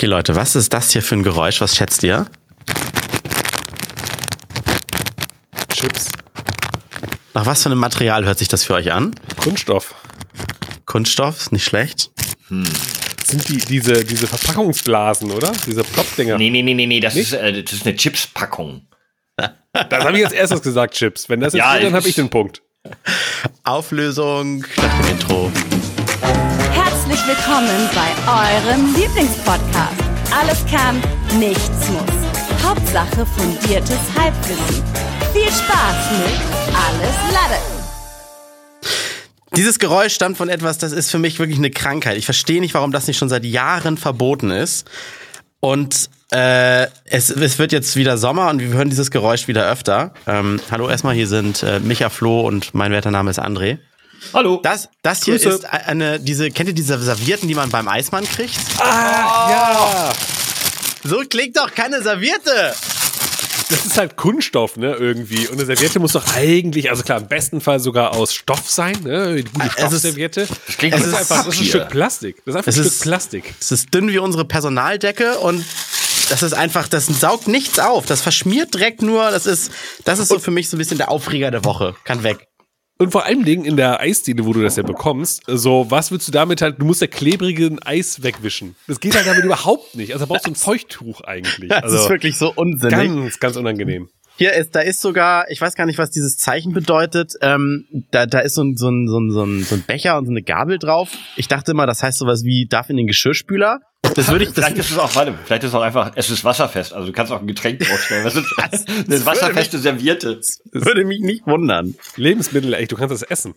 Okay, Leute, was ist das hier für ein Geräusch? Was schätzt ihr? Chips. Nach was für einem Material hört sich das für euch an? Kunststoff. Kunststoff, ist nicht schlecht. Sind die, diese, diese Verpackungsblasen, oder? Diese Plopdinger. Nee, nee, nee, nee, nee, das Nicht? ist, äh, das ist eine Chipspackung. Das habe ich als erstes gesagt, Chips. Wenn das jetzt Ja, ja, dann habe ich den Punkt. Auflösung nach dem Intro. Herzlich willkommen bei eurem Lieblingspodcast. Alles kann, nichts muss. Hauptsache fundiertes Halbwissen. Viel Spaß mit Alles Lade. Dieses Geräusch stammt von etwas, das ist für mich wirklich eine Krankheit. Ich verstehe nicht, warum das nicht schon seit Jahren verboten ist. Und äh, es, es wird jetzt wieder Sommer und wir hören dieses Geräusch wieder öfter. Ähm, hallo, erstmal hier sind äh, Micha Flo und mein werter Name ist André. Hallo. Das, das hier Grüße. ist eine, diese, kennt ihr diese Servietten, die man beim Eismann kriegt? Ja. So klingt doch keine Serviette! Das ist halt Kunststoff, ne, irgendwie. Und eine Serviette muss doch eigentlich, also klar, im besten Fall sogar aus Stoff sein, ne? Eine gute Es ist- Stoffserviette. Das klingt Das wie ist einfach, das ist ein. Stück Plastik. Das ist einfach Es ein ist- Stück Plastik. Es ist dünn wie unsere Personaldecke und das ist einfach, das saugt nichts auf. Das verschmiert direkt nur. Das ist, das ist so für mich so ein bisschen der Aufreger der Woche. Kann weg. Und vor allen Dingen in der Eisdiele, wo du das ja bekommst, so, was willst du damit halt, du musst ja klebrigen Eis wegwischen. Das geht halt damit überhaupt nicht. Also da brauchst du ein Feuchttuch eigentlich. Das also ist wirklich so unsinnig. ganz, ganz unangenehm. Hier ist, da ist sogar, ich weiß gar nicht, was dieses Zeichen bedeutet. Ähm, da, da ist so ein, so, ein, so, ein, so, ein, so ein Becher und so eine Gabel drauf. Ich dachte immer, das heißt sowas wie darf in den Geschirrspüler. Das würde ich, das, Vielleicht ist es auch, warte, vielleicht ist es auch einfach, es ist wasserfest. Also du kannst auch ein Getränk draufstellen. Das ist Das eine wasserfeste Serviette. würde mich nicht wundern. Lebensmittel, echt, du kannst das essen.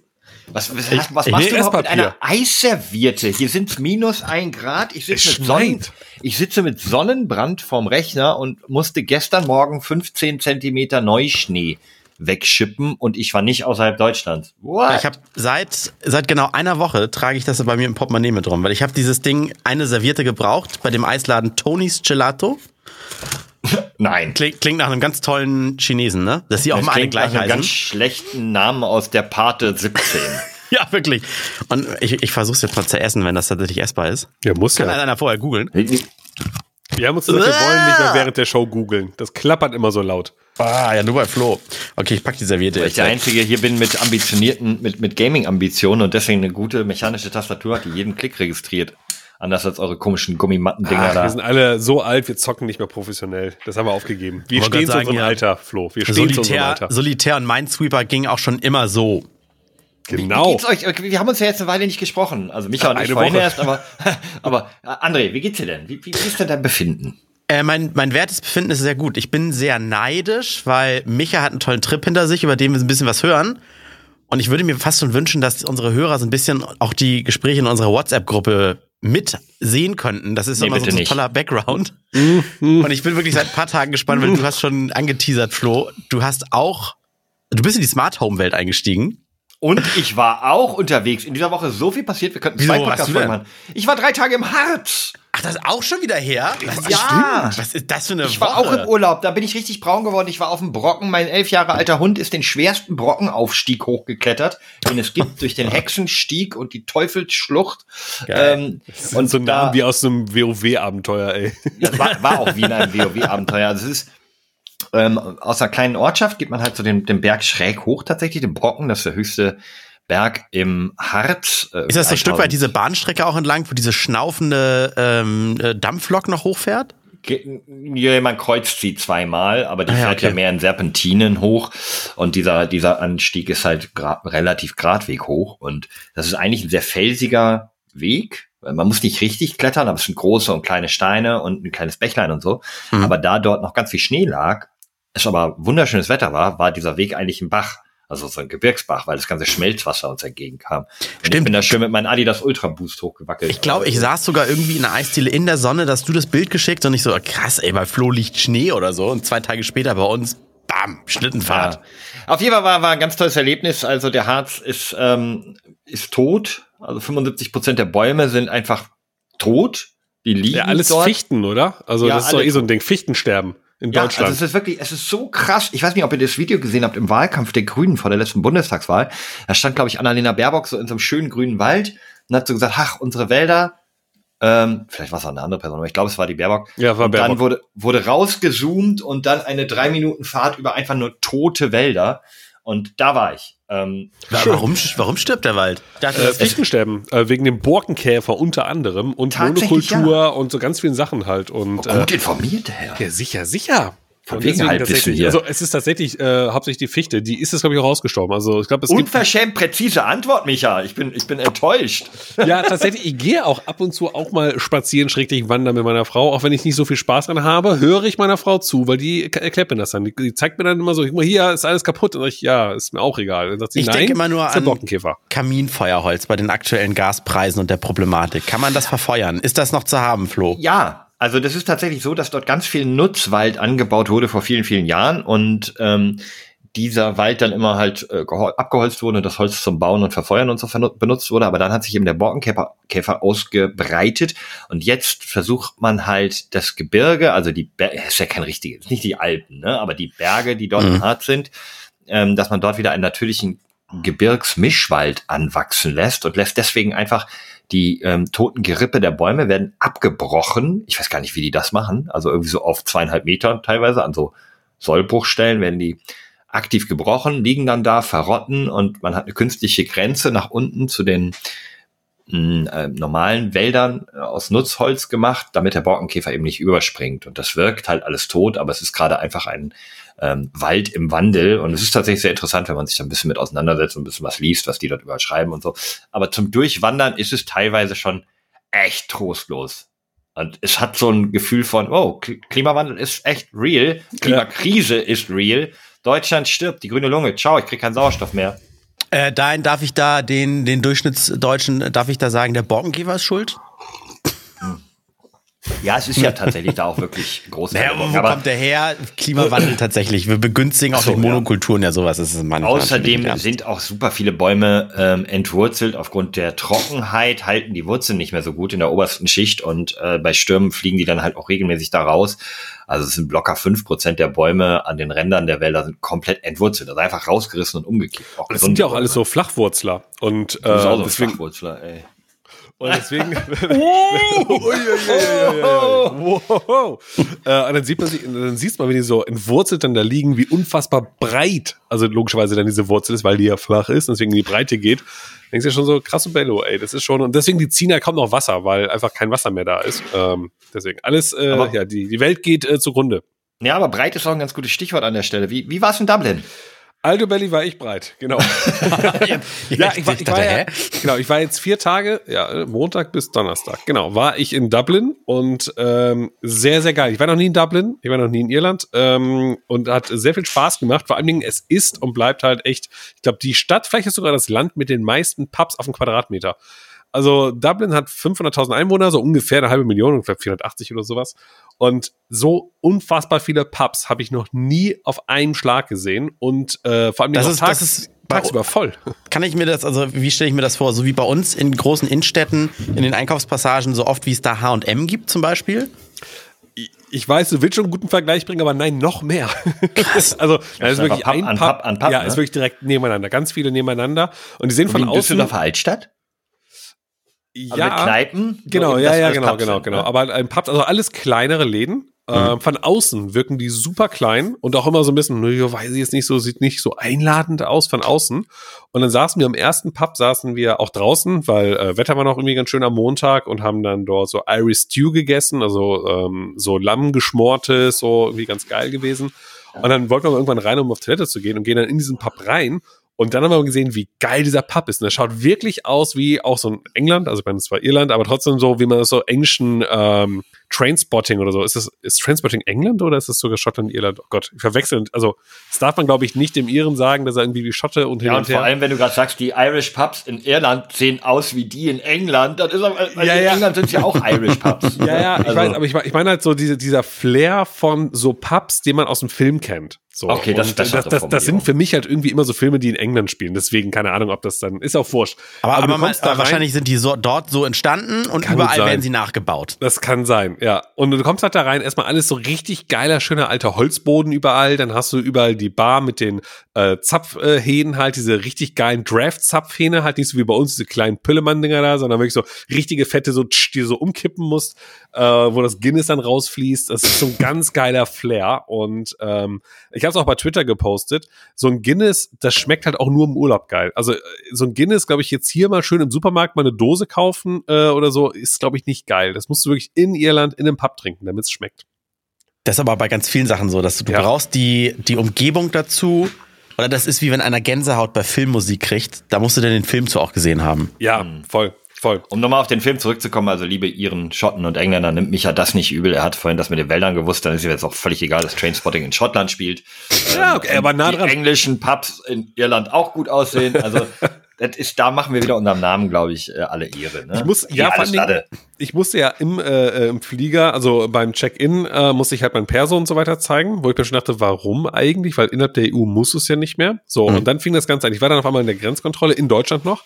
Was, was, Ich- was machst du überhaupt mit einer Eisserviette? Hier sind minus ein Grad. Ich sitze mit, Sonnen, ich sitze mit Sonnenbrand vorm Rechner und musste gestern Morgen 15 Zentimeter Neuschnee wegschippen und ich war nicht außerhalb Deutschlands. What? Ich habe seit seit genau einer Woche trage ich das bei mir im Portemonnaie mit rum, weil ich habe dieses Ding eine Serviette gebraucht bei dem Eisladen Tony's Gelato. Nein. Klingt, klingt nach einem ganz tollen Chinesen, ne? Dass sie auch Das mal alle klingt nach gleich einem ganz heißen. schlechten Namen aus der Pate 17. Ja, wirklich. Und ich, ich versuche es jetzt mal zu essen, wenn das tatsächlich essbar ist. Ja, muss Kann ja. einer vorher googeln. Wir haben uns gesagt, wir wollen nicht mehr während der Show googeln. Das klappert immer so laut. Ah, ja, nur bei Flo. Okay, ich pack die Serviette Weil ich der. Einzige hier bin mit ambitionierten, mit, mit Gaming-Ambitionen und deswegen eine gute mechanische Tastatur hat, die jeden Klick registriert. Anders als eure komischen Gummimatten-Dinger da. wir sind alle so alt, wir zocken nicht mehr professionell. Das haben wir aufgegeben. Wir stehen zu unserem ja. Alter, Flo. Wir stehen zu unserem Solitär, Alter. Solitär und Minesweeper ging auch schon immer so. Wie Genau. geht's euch? Wir haben uns ja jetzt eine Weile nicht gesprochen. Also Micha und ich Eine vorhin Woche. erst, aber, aber äh, André, wie geht's dir denn? Wie, wie, wie ist denn dein Befinden? Äh, mein, mein wertes Befinden ist sehr gut. Ich bin sehr neidisch, weil Micha hat einen tollen Trip hinter sich, über den wir ein bisschen was hören. Und ich würde mir fast schon wünschen, dass unsere Hörer so ein bisschen auch die Gespräche in unserer WhatsApp-Gruppe mit sehen könnten. Das ist Nee, immer so ein nicht. toller Background. Und ich bin wirklich seit ein paar Tagen gespannt, weil du hast schon angeteasert, Flo. Du hast auch, du bist in die Smart Home Welt eingestiegen. Und ich war auch unterwegs. In dieser Woche ist so viel passiert, wir könnten Wieso, zwei was Podcasts machen. Ich war drei Tage im Harz. Ach, das ist auch schon wieder her? Was, Ja. stimmt. Was ist das für eine Ich war Woche? auch im Urlaub, da bin ich richtig braun geworden. Ich war auf dem Brocken. Mein elf Jahre alter Hund ist den schwersten Brockenaufstieg hochgeklettert, den es gibt, durch den Hexenstieg und die Teufelsschlucht. Ähm, Und so da- Namen wie aus einem WoW-Abenteuer, ey. Das war, war auch wie in einem WoW-Abenteuer. Also es ist ähm, aus einer kleinen Ortschaft geht man halt so den, den Berg schräg hoch tatsächlich, den Brocken, das ist der höchste Berg im Harz. Äh, Ist das so ein Stück 3000 weit diese Bahnstrecke auch entlang, wo diese schnaufende ähm, äh, Dampflok noch hochfährt? Ja, man kreuzt sie zweimal, aber die Ah ja, fährt ja okay. mehr in Serpentinen hoch und dieser, dieser Anstieg ist halt gra relativ geradweg hoch und das ist eigentlich ein sehr felsiger Weg. Man muss nicht richtig klettern, aber es sind große und kleine Steine und ein kleines Bächlein und so. Mhm. Aber da dort noch ganz viel Schnee lag, es aber wunderschönes Wetter war, war dieser Weg eigentlich ein Bach. Also so ein Gebirgsbach, weil das ganze Schmelzwasser uns entgegenkam. Und ich Stimmt. bin da schön mit meinem Adidas Ultra Boost hochgewackelt. Ich glaube, ich saß sogar irgendwie in der Eisdiele in der Sonne, dass du das Bild geschickt und ich so, krass, ey, bei Flo liegt Schnee oder so. Und zwei Tage später bei uns, bam, Schlittenfahrt. Ja. Auf jeden Fall war, war ein ganz tolles Erlebnis. Also der Harz ist, ähm, ist tot. Also 75 Prozent der Bäume sind einfach tot. Die liegen Ja, alles dort. Fichten, oder? Also Ja, das ist doch eh so ein Ding. Fichtensterben in Ja, Deutschland. also es ist wirklich, es ist so krass. Ich weiß nicht, ob ihr das Video gesehen habt im Wahlkampf der Grünen vor der letzten Bundestagswahl. Da stand, glaube ich, Annalena Baerbock so in so einem schönen grünen Wald und hat so gesagt, ach, unsere Wälder Ähm, vielleicht war es auch eine andere Person, aber ich glaube, es war die Baerbock. Ja, war und Baerbock. dann wurde, wurde rausgezoomt und dann eine drei Minuten Fahrt über einfach nur tote Wälder. Und da war ich. Ähm, Warum, warum stirbt der Wald? Dachte, Äh, Fichtensterben, äh, wegen dem Borkenkäfer unter anderem und Monokultur und so ganz vielen Sachen halt. Und äh, gut informiert, der Herr. ja, sicher, sicher. Von Und wegen deswegen hier. Also es ist tatsächlich äh, hauptsächlich die Fichte, die ist es, glaube ich, auch ausgestorben. Also ich glaube, es gibt Unverschämt präzise Antwort, Micha. Ich bin, ich bin enttäuscht. Ja, tatsächlich, ich gehe auch ab und zu auch mal spazieren, schräglich wandern mit meiner Frau, auch wenn ich nicht so viel Spaß dran habe, höre ich meiner Frau zu, weil die erklärt mir das dann. Die, die zeigt mir dann immer so, guck mal, hier ist alles kaputt. Und ich, ja, ist mir auch egal. Dann sagt sie, Ich nein, denke immer nur an- Borkenkäfer. Kaminfeuerholz bei den aktuellen Gaspreisen und der Problematik. Kann man das verfeuern? Ist das noch zu haben, Flo? Ja, also das ist tatsächlich so, dass dort ganz viel Nutzwald angebaut wurde vor vielen, vielen Jahren und ähm, dieser Wald dann immer halt äh, gehol- abgeholzt wurde und das Holz zum Bauen und Verfeuern und so benutzt wurde. Aber dann hat sich eben der Borkenkäfer Käfer ausgebreitet und jetzt versucht man halt das Gebirge, also die Ber ist ja kein richtiges, nicht die Alpen, ne, aber die Berge, die dort Mhm. hart sind, ähm, dass man dort wieder einen natürlichen Gebirgsmischwald anwachsen lässt und lässt deswegen einfach die ähm, toten Gerippe der Bäume werden abgebrochen. Ich weiß gar nicht, wie die das machen. Also irgendwie so auf zweieinhalb Meter teilweise an so Sollbruchstellen werden die aktiv gebrochen, liegen dann da, verrotten und man hat eine künstliche Grenze nach unten zu den mh, äh, normalen Wäldern äh, aus Nutzholz gemacht, damit der Borkenkäfer eben nicht überspringt. Und das wirkt halt alles tot, aber es ist gerade einfach ein ähm, Wald im Wandel. Und es ist tatsächlich sehr interessant, wenn man sich da ein bisschen mit auseinandersetzt und ein bisschen was liest, was die dort überall schreiben und so. Aber zum Durchwandern ist es teilweise schon echt trostlos. Und es hat so ein Gefühl von, oh, Klimawandel ist echt real, Klimakrise ist real. Deutschland stirbt, die grüne Lunge, ciao, ich krieg keinen Sauerstoff mehr. Äh, dahin darf ich da den, den Durchschnittsdeutschen, darf ich da sagen, der Borkenkäfer ist schuld? Ja, es ist ja tatsächlich da auch wirklich groß. Naja, wo, wo kommt der her? Klimawandel tatsächlich. Wir begünstigen auch so, durch ja. Monokulturen ja sowas. Das ist manchmal Außerdem sind auch super viele Bäume ähm, entwurzelt. Aufgrund der Trockenheit halten die Wurzeln nicht mehr so gut in der obersten Schicht und äh, bei Stürmen fliegen die dann halt auch regelmäßig da raus. Also es sind locker fünf Prozent der Bäume an den Rändern der Wälder sind komplett entwurzelt, also einfach rausgerissen und umgekippt. Auch Das sind ja auch alles so Flachwurzler. Und Das ist auch äh, so deswegen, Flachwurzler, ey. Und deswegen. Und dann sieht man sich, dann siehst man, wenn die so entwurzelt dann da liegen, wie unfassbar breit, also logischerweise dann diese Wurzel ist, weil die ja flach ist und deswegen in die Breite geht. Denkst du ja schon so, krasse Bello, ey, das ist schon, und deswegen die ziehen ja kaum noch Wasser, weil einfach kein Wasser mehr da ist. Ähm, deswegen alles, äh, Aber- ja, die, die Welt geht äh, zugrunde. Ja, aber breit ist auch ein ganz gutes Stichwort an der Stelle. Wie, wie war es in Dublin? Aldo Belly war ich breit, genau. ja, ich war, ich war ja, genau, ich war jetzt vier Tage, ja, Montag bis Donnerstag, genau, war ich in Dublin und ähm, sehr, sehr geil. Ich war noch nie in Dublin, ich war noch nie in Irland ähm, und hat sehr viel Spaß gemacht. Vor allen Dingen, es ist und bleibt halt echt, ich glaube, die Stadt, vielleicht ist sogar das Land mit den meisten Pubs auf dem Quadratmeter. Also Dublin hat 500.000 Einwohner, so ungefähr eine halbe Million, ungefähr 480 oder sowas. Und so unfassbar viele Pubs habe ich noch nie auf einen Schlag gesehen und äh, vor allem Das ist- tags, das ist tagsüber voll. Kann ich mir das, also wie stelle ich mir das vor? So wie bei uns in großen Innenstädten, in den Einkaufspassagen, so oft wie es da H&M gibt zum Beispiel? Ich weiß, du willst schon einen guten Vergleich bringen, aber nein, noch mehr. Krass. also, da ist ist wirklich Pub ein an Pub, Pub an Pub, ja, ne? ist wirklich direkt nebeneinander, ganz viele nebeneinander und die sehen Wie von in außen Düsseldorfer Altstadt? Also mit Kneipen? Genau, Wo eben ja, ja, genau, Pubs genau, sind, genau. ne? Aber ein Pub, also alles kleinere Läden. Äh, von außen wirken die super klein und auch immer so ein bisschen, nö, weiß ich jetzt nicht so, sieht nicht so einladend aus von außen. Und dann saßen wir am ersten Pub, saßen wir auch draußen, weil äh, Wetter war noch irgendwie ganz schön am Montag und haben dann dort so Irish Stew gegessen, also ähm, so Lamm geschmortes, so irgendwie ganz geil gewesen. Und dann wollten wir irgendwann rein, um auf Toilette zu gehen und gehen dann in diesen Pub rein. Und dann haben wir gesehen, wie geil dieser Pub ist. Und er schaut wirklich aus wie auch so ein England, also ich meine, es war Irland, aber trotzdem so, wie man das so englischen ähm, Trainspotting oder so. Ist das, ist Trainspotting England oder ist das sogar Schottland, Irland? Oh Gott, ich verwechsel. Also, das darf man, glaube ich, nicht dem Iren sagen, dass er irgendwie wie Schotte und hin Ja, und und vor her. allem, wenn du gerade sagst, die Irish Pubs in Irland sehen aus wie die in England, dann ist aber, weil Ja, in ja. England sind ja auch Irish Pubs. Ja, ja, ich Also- weiß, aber ich, ich meine halt so diese, dieser Flair von so Pubs, den man aus dem Film kennt. So, Okay, das- und das das, das, das sind für mich halt irgendwie immer so Filme, die in England spielen. Deswegen keine Ahnung, ob das dann ist auch wurscht. Aber, aber, du man, kommst da aber rein- wahrscheinlich sind die so, dort so entstanden und Kann überall werden sie nachgebaut. Das kann sein, ja. Und du kommst halt da rein, erstmal alles so richtig geiler, schöner alter Holzboden überall. Dann hast du überall die Bar mit den äh, Zapfhähnen halt, diese richtig geilen Draft-Zapfhähne, halt nicht so wie bei uns diese kleinen Püllemann-Dinger da, sondern wirklich so richtige fette, so tsch, die du so umkippen musst, äh, wo das Guinness dann rausfließt. Das ist so ein ganz geiler Flair. Und ähm, ich habe es auch bei Twitter gepostet. So ein Guinness, das schmeckt halt auch nur im Urlaub geil. Also äh, so ein Guinness, glaube ich, jetzt hier mal schön im Supermarkt mal eine Dose kaufen äh, oder so, ist, glaube ich, nicht geil. Das musst du wirklich in Irland in einem Pub trinken, damit es schmeckt. Das ist aber bei ganz vielen Sachen so, dass du, du Ja. brauchst die, die Umgebung dazu. Oder das ist wie wenn einer Gänsehaut bei Filmmusik kriegt. Da musst du dann den Film zu auch gesehen haben. Ja, voll, voll. Um nochmal auf den Film zurückzukommen, also liebe Iren, Schotten und Engländer, nimmt mich ja das nicht übel. Er hat vorhin das mit den Wäldern gewusst, dann ist ihm jetzt auch völlig egal, dass Trainspotting in Schottland spielt. Ja, okay, aber nah die dran. englischen Pubs in Irland auch gut aussehen. Also das ist, da machen wir wieder unserem Namen, glaube ich, äh, alle Ehre. Ne? Ich muss, Die ja, Dingen, ich musste ja im, äh, im Flieger, also beim Check-in, äh, musste ich halt mein Perso und so weiter zeigen, wo ich mir schon dachte, warum eigentlich? Weil innerhalb der EU muss es ja nicht mehr. So, und dann fing das Ganze an. Ich war dann auf einmal in der Grenzkontrolle in Deutschland noch.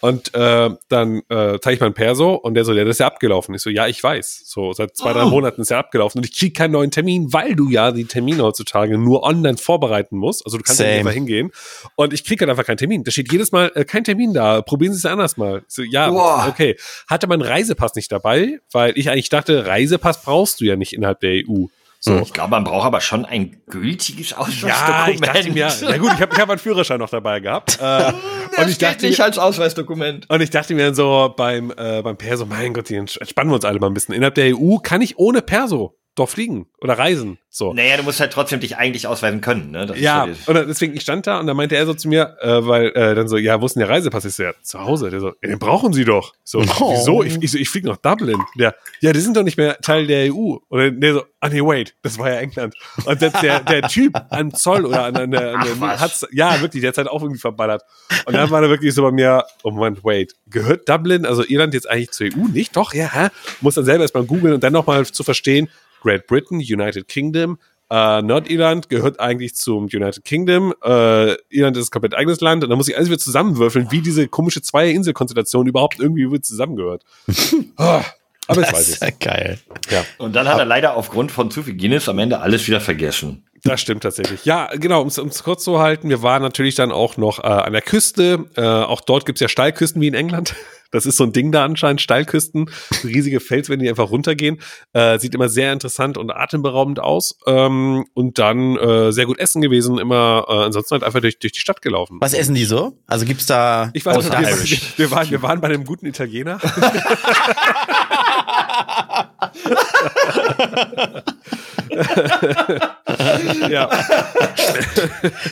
Und äh, dann äh, zeige ich mein Perso und der so, ja, das ist ja abgelaufen. Ich so, ja, ich weiß. So, seit zwei, drei Monaten ist ja abgelaufen und ich krieg keinen neuen Termin, weil du ja die Termine heutzutage nur online vorbereiten musst. Also du kannst ja Same. nicht einfach hingehen. Und ich krieg halt einfach keinen Termin. Da steht jedes Mal äh, kein Termin da. Probieren Sie es anders mal. Ich so, ja, Boah. okay. Hatte mein Reisepass nicht dabei, weil ich eigentlich dachte, Reisepass brauchst du ja nicht innerhalb der EU. So. Ich glaube, man braucht aber schon ein gültiges Ja, Ausweisdokument. ich dachte mir, na gut, ich habe ich hab meinen Führerschein noch dabei gehabt. Äh, und ich dachte nicht mir, als Ausweisdokument. und ich dachte mir dann so beim, äh, beim Perso, mein Gott, die entspannen wir uns alle mal ein bisschen. Innerhalb der EU kann ich ohne Perso doch fliegen oder reisen. So. Naja, du musst halt trotzdem dich eigentlich ausweisen können. Ne? Ja, so und deswegen, ich stand da und dann meinte er so zu mir, äh, weil äh, dann so, ja, wo ist denn der Reisepass? Ich so, ja, zu Hause. Der so, ja, den brauchen Sie doch. So, Oh. wieso? Ich, ich, so, ich fliege nach Dublin. Der, ja, die sind doch nicht mehr Teil der EU. Und der so, ah nee, wait, das war ja England. Und der, der, der Typ an Zoll oder an, an der, an der hat's, ja, wirklich, der hat halt auch irgendwie verballert. Und dann war er wirklich so bei mir, oh Moment, wait, gehört Dublin, also Irland jetzt eigentlich zur EU? Nicht? Doch, ja, hä? Muss dann selber erstmal googeln und dann nochmal zu verstehen, Great Britain, United Kingdom, äh, Nordirland gehört eigentlich zum United Kingdom. Äh, Irland ist ein komplett eigenes Land. Und dann muss ich alles wieder zusammenwürfeln, wie diese komische Zwei-Insel-Konstellation überhaupt irgendwie wieder zusammengehört. Ah, Aber Das weiß ist ich. ja geil. Ja, Und dann hat er leider aufgrund von zu viel Guinness am Ende alles wieder vergessen. das stimmt tatsächlich. Ja, genau, um es kurz zu halten, wir waren natürlich dann auch noch äh, an der Küste. Äh, auch dort gibt's ja Steilküsten wie in England. Das ist so ein Ding da anscheinend, Steilküsten, riesige Felswände, die einfach runtergehen. Äh, sieht immer sehr interessant und atemberaubend aus. Ähm, und dann äh, sehr gut essen gewesen, immer äh, ansonsten halt einfach durch, durch die Stadt gelaufen. Was essen die so? Also gibt's da. Ich weiß nicht, wir, Irish. wir, waren, wir waren bei einem guten Italiener. ja.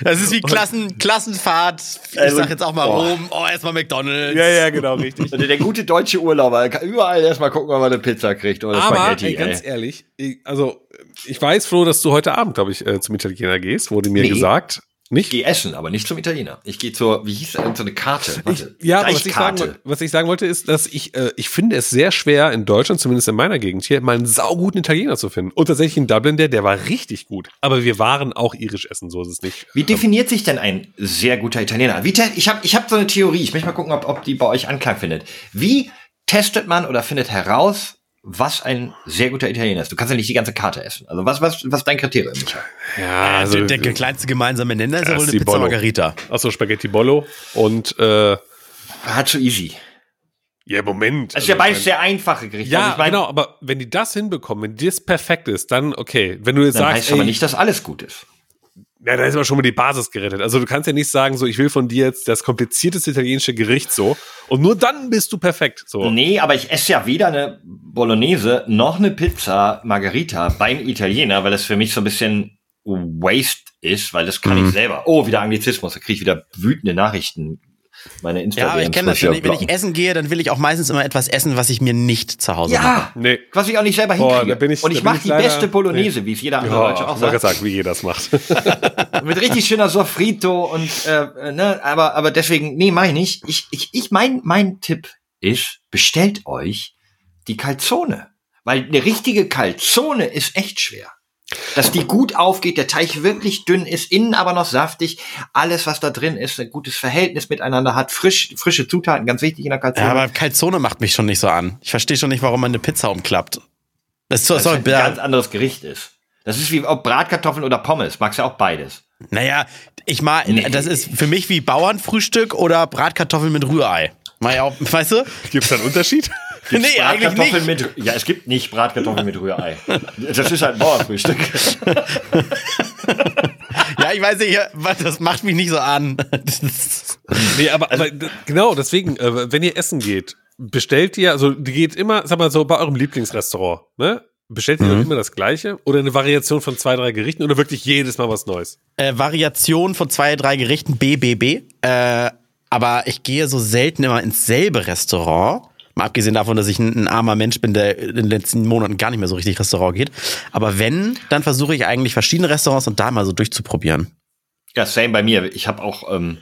Das ist wie Klassen, Klassenfahrt. Ich Also, sag jetzt auch mal boah. Rom. Oh, erstmal McDonalds. ja, ja, genau, richtig. Also der gute deutsche Urlauber kann überall erstmal gucken, ob er eine Pizza kriegt oder Aber, Spaghetti. ey, ganz ey. ehrlich, ich, also ich weiß, Flo, dass du heute Abend, glaube ich, äh, zum Italiener gehst, wurde mir Nee. gesagt. Ich Nicht? gehe essen, aber nicht zum Italiener. Ich gehe zur, wie hieß das, so eine Karte. Warte, Ja, aber was ich, sagen, was ich sagen wollte, ist, dass ich, äh, ich finde es sehr schwer in Deutschland, zumindest in meiner Gegend hier, mal einen sauguten Italiener zu finden. Und tatsächlich in Dublin, der, der war richtig gut. Aber wir waren auch irisch essen, so ist es nicht. Wie definiert sich denn ein sehr guter Italiener? Wie ich habe ich hab so eine Theorie. Ich möchte mal gucken, ob, ob die bei euch Anklang findet. Wie testet man oder findet heraus, was ein sehr guter Italiener ist? Du kannst ja nicht die ganze Karte essen. Also was, was, was ist dein Kriterium, Micha? Ja, Also der, der kleinste gemeinsame Nenner ist ja wohl eine die Pizza Bollo. Margarita. Achso, Spaghetti Bollo und äh, Hat so easy. ja, Moment. Das ist ja beides sehr einfache Gerichte. Ja, Also ich mein, genau, aber wenn die das hinbekommen, wenn das perfekt ist, dann okay. Wenn du jetzt Dann sagst, heißt aber ey, nicht, dass alles gut ist. Ja, da ist aber schon mal die Basis gerettet. Also du kannst ja nicht sagen, so ich will von dir jetzt das komplizierteste italienische Gericht so und nur dann bist du perfekt. So. Nee, aber ich esse ja weder eine Bolognese noch eine Pizza Margarita beim Italiener, weil das für mich so ein bisschen Waste ist, weil das kann ich selber. Oh, wieder Anglizismus, da kriege ich wieder wütende Nachrichten. Meine insta Ja, aber ich kenne das. Wenn ich, wenn ich essen gehe, dann will ich auch meistens immer etwas essen, was ich mir nicht zu Hause mache. Ja, Nee. was ich auch nicht selber Boah, hinkriege. da bin ich- Und ich mache ich die leider- beste Bolognese, wie es jeder andere Ja, Deutsche ich auch sagt. gerade sagen, wie jeder das macht. Mit richtig schöner Sofrito und äh, ne, aber aber deswegen nee, meine ich, ich ich ich mein mein Tipp ist, bestellt euch die Calzone, weil eine richtige Calzone ist echt schwer. Dass die gut aufgeht, der Teig wirklich dünn ist, innen aber noch saftig, alles, was da drin ist, ein gutes Verhältnis miteinander hat, frisch, frische Zutaten, ganz wichtig in der Calzone. Ja, aber Calzone macht mich schon nicht so an. Ich verstehe schon nicht, warum man eine Pizza umklappt. Das ist so, so, halt ein ganz anderes Gericht ist. Das ist wie ob Bratkartoffeln oder Pommes. Magst ja auch beides. naja, ich mag, Nee. das ist für mich wie Bauernfrühstück oder Bratkartoffeln mit Rührei. Mal ja auch, weißt du? Gibt es da einen Unterschied? Gibt's Nee, eigentlich Bratkartoffeln Mit, ja, es gibt nicht Bratkartoffeln mit Rührei. Das ist halt ein Bauernfrühstück. Ja, ich weiß nicht, das macht mich nicht so an. Nee, aber, aber genau, deswegen, äh, wenn ihr essen geht, bestellt ihr, also die geht immer, sag mal so, bei eurem Lieblingsrestaurant, ne? Bestellt ihr dann immer das gleiche oder eine Variation von zwei, drei Gerichten oder wirklich jedes Mal was Neues? äh, Variation von zwei, drei Gerichten, BBB. Äh, aber ich gehe so selten immer ins selbe Restaurant. Mal abgesehen davon, dass ich ein, ein armer Mensch bin, der in den letzten Monaten gar nicht mehr so richtig Restaurant geht. Aber wenn, dann versuche ich eigentlich verschiedene Restaurants und da mal so durchzuprobieren. Ja, same bei mir. Ich habe auch, ähm,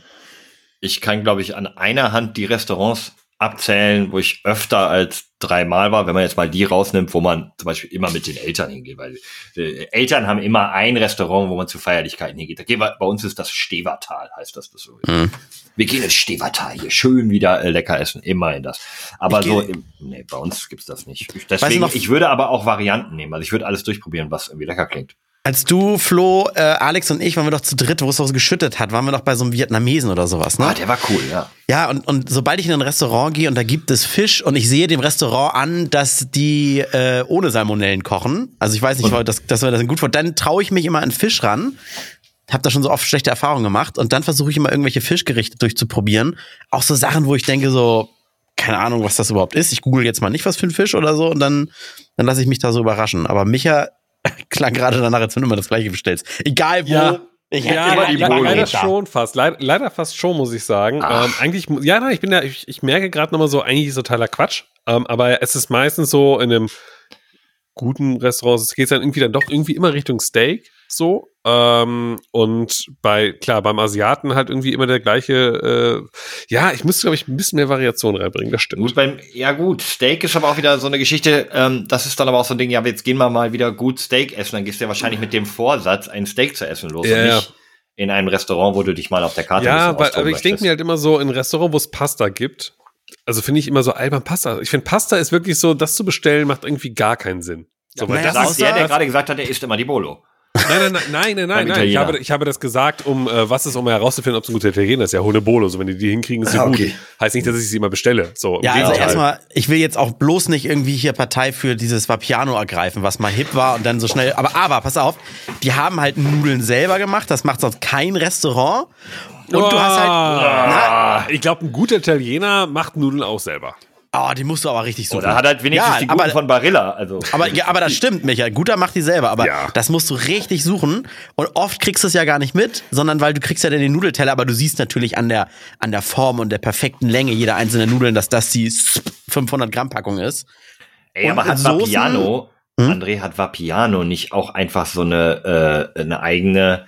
ich kann, glaube ich, an einer Hand die Restaurants abzählen, wo ich öfter als dreimal war, wenn man jetzt mal die rausnimmt, wo man zum Beispiel immer mit den Eltern hingeht, weil äh, Eltern haben immer ein Restaurant, wo man zu Feierlichkeiten hingeht. Da gehen wir, bei uns ist das Stevertal, heißt das. das so. Wir gehen ins Stevertal hier, schön wieder äh, lecker essen, immer in das. Aber Ich so, im, nee, bei uns gibt's das nicht. Weißt du deswegen, noch- ich würde aber auch Varianten nehmen. Also ich würde alles durchprobieren, was irgendwie lecker klingt. Als du, Flo, äh, Alex und ich, waren wir doch zu dritt, wo es so geschüttet hat, waren wir doch bei so einem Vietnamesen oder sowas, ne? Ah, der war cool, ja. Ja, und, und sobald ich in ein Restaurant gehe und da gibt es Fisch und ich sehe dem Restaurant an, dass die äh, ohne Salmonellen kochen, also ich weiß nicht, dass, dass wir das gut vor, dann traue ich mich immer an Fisch ran. Hab da schon so oft schlechte Erfahrungen gemacht und dann versuche ich immer irgendwelche Fischgerichte durchzuprobieren. Auch so Sachen, wo ich denke so, keine Ahnung, was das überhaupt ist. Ich google jetzt mal nicht, was für ein Fisch oder so und dann, dann lasse ich mich da so überraschen. Aber Micha klang gerade danach, als wenn du immer das gleiche bestellst. Egal wo. Ja. Ich Ja, immer die leider da. schon fast. Leid, leider fast schon, muss ich sagen. Ähm, eigentlich, ja, nein, ich bin ja, ich, ich merke gerade nochmal so, eigentlich ist totaler Quatsch. Ähm, aber es ist meistens so in einem guten Restaurant, es geht dann irgendwie dann doch irgendwie immer Richtung Steak, so. Ähm, und bei, klar, beim Asiaten halt irgendwie immer der gleiche, äh, ja, ich müsste, glaube ich, ein bisschen mehr Variation reinbringen, das stimmt. Gut, beim, ja gut, Steak ist aber auch wieder so eine Geschichte, ähm, das ist dann aber auch so ein Ding, ja, jetzt gehen wir mal wieder gut Steak essen, dann gehst du ja wahrscheinlich mit dem Vorsatz, ein Steak zu essen los Ja, und ja. nicht in einem Restaurant, wo du dich mal auf der Karte Ja, weil, aber ich denke mir halt immer so, in Restaurant, wo es Pasta gibt, also finde ich immer so albern Pasta. Ich finde, Pasta ist wirklich so, das zu bestellen, macht irgendwie gar keinen Sinn. So, weil naja, das Sagt der, der gerade gesagt hat, er isst immer die Bolo. Nein, nein, nein, nein, nein, nein, nein. Ich habe, ich habe das gesagt, um äh, was ist, um herauszufinden, ob es ein guter Italiener ist. Ja, hol eine Bolo. So, wenn die die hinkriegen, ist sie Ah, gut. okay. Heißt nicht, dass ich sie immer bestelle. So, im Ja, also erstmal, ich will jetzt auch bloß nicht irgendwie hier Partei für dieses Vapiano ergreifen, was mal hip war und dann so schnell. Aber, aber, pass auf, die haben halt Nudeln selber gemacht, das macht sonst kein Restaurant. Und du hast halt. Ah, ich glaube, ein guter Italiener macht Nudeln auch selber. Oh, die musst du aber richtig suchen. Oder hat halt wenigstens ja, die guten aber, von Barilla. Also. aber, ja, aber das stimmt, Michael. Guter macht die selber, aber Ja. das musst du richtig suchen. Und oft kriegst du es ja gar nicht mit, sondern weil du kriegst ja dann den Nudelteller, aber du siehst natürlich an der, an der Form und der perfekten Länge jeder einzelnen Nudeln, dass das die 500 Gramm Packung ist. Ey, Und aber hat Soßen? Vapiano, Hm? André, hat Vapiano nicht auch einfach so eine, äh, eine eigene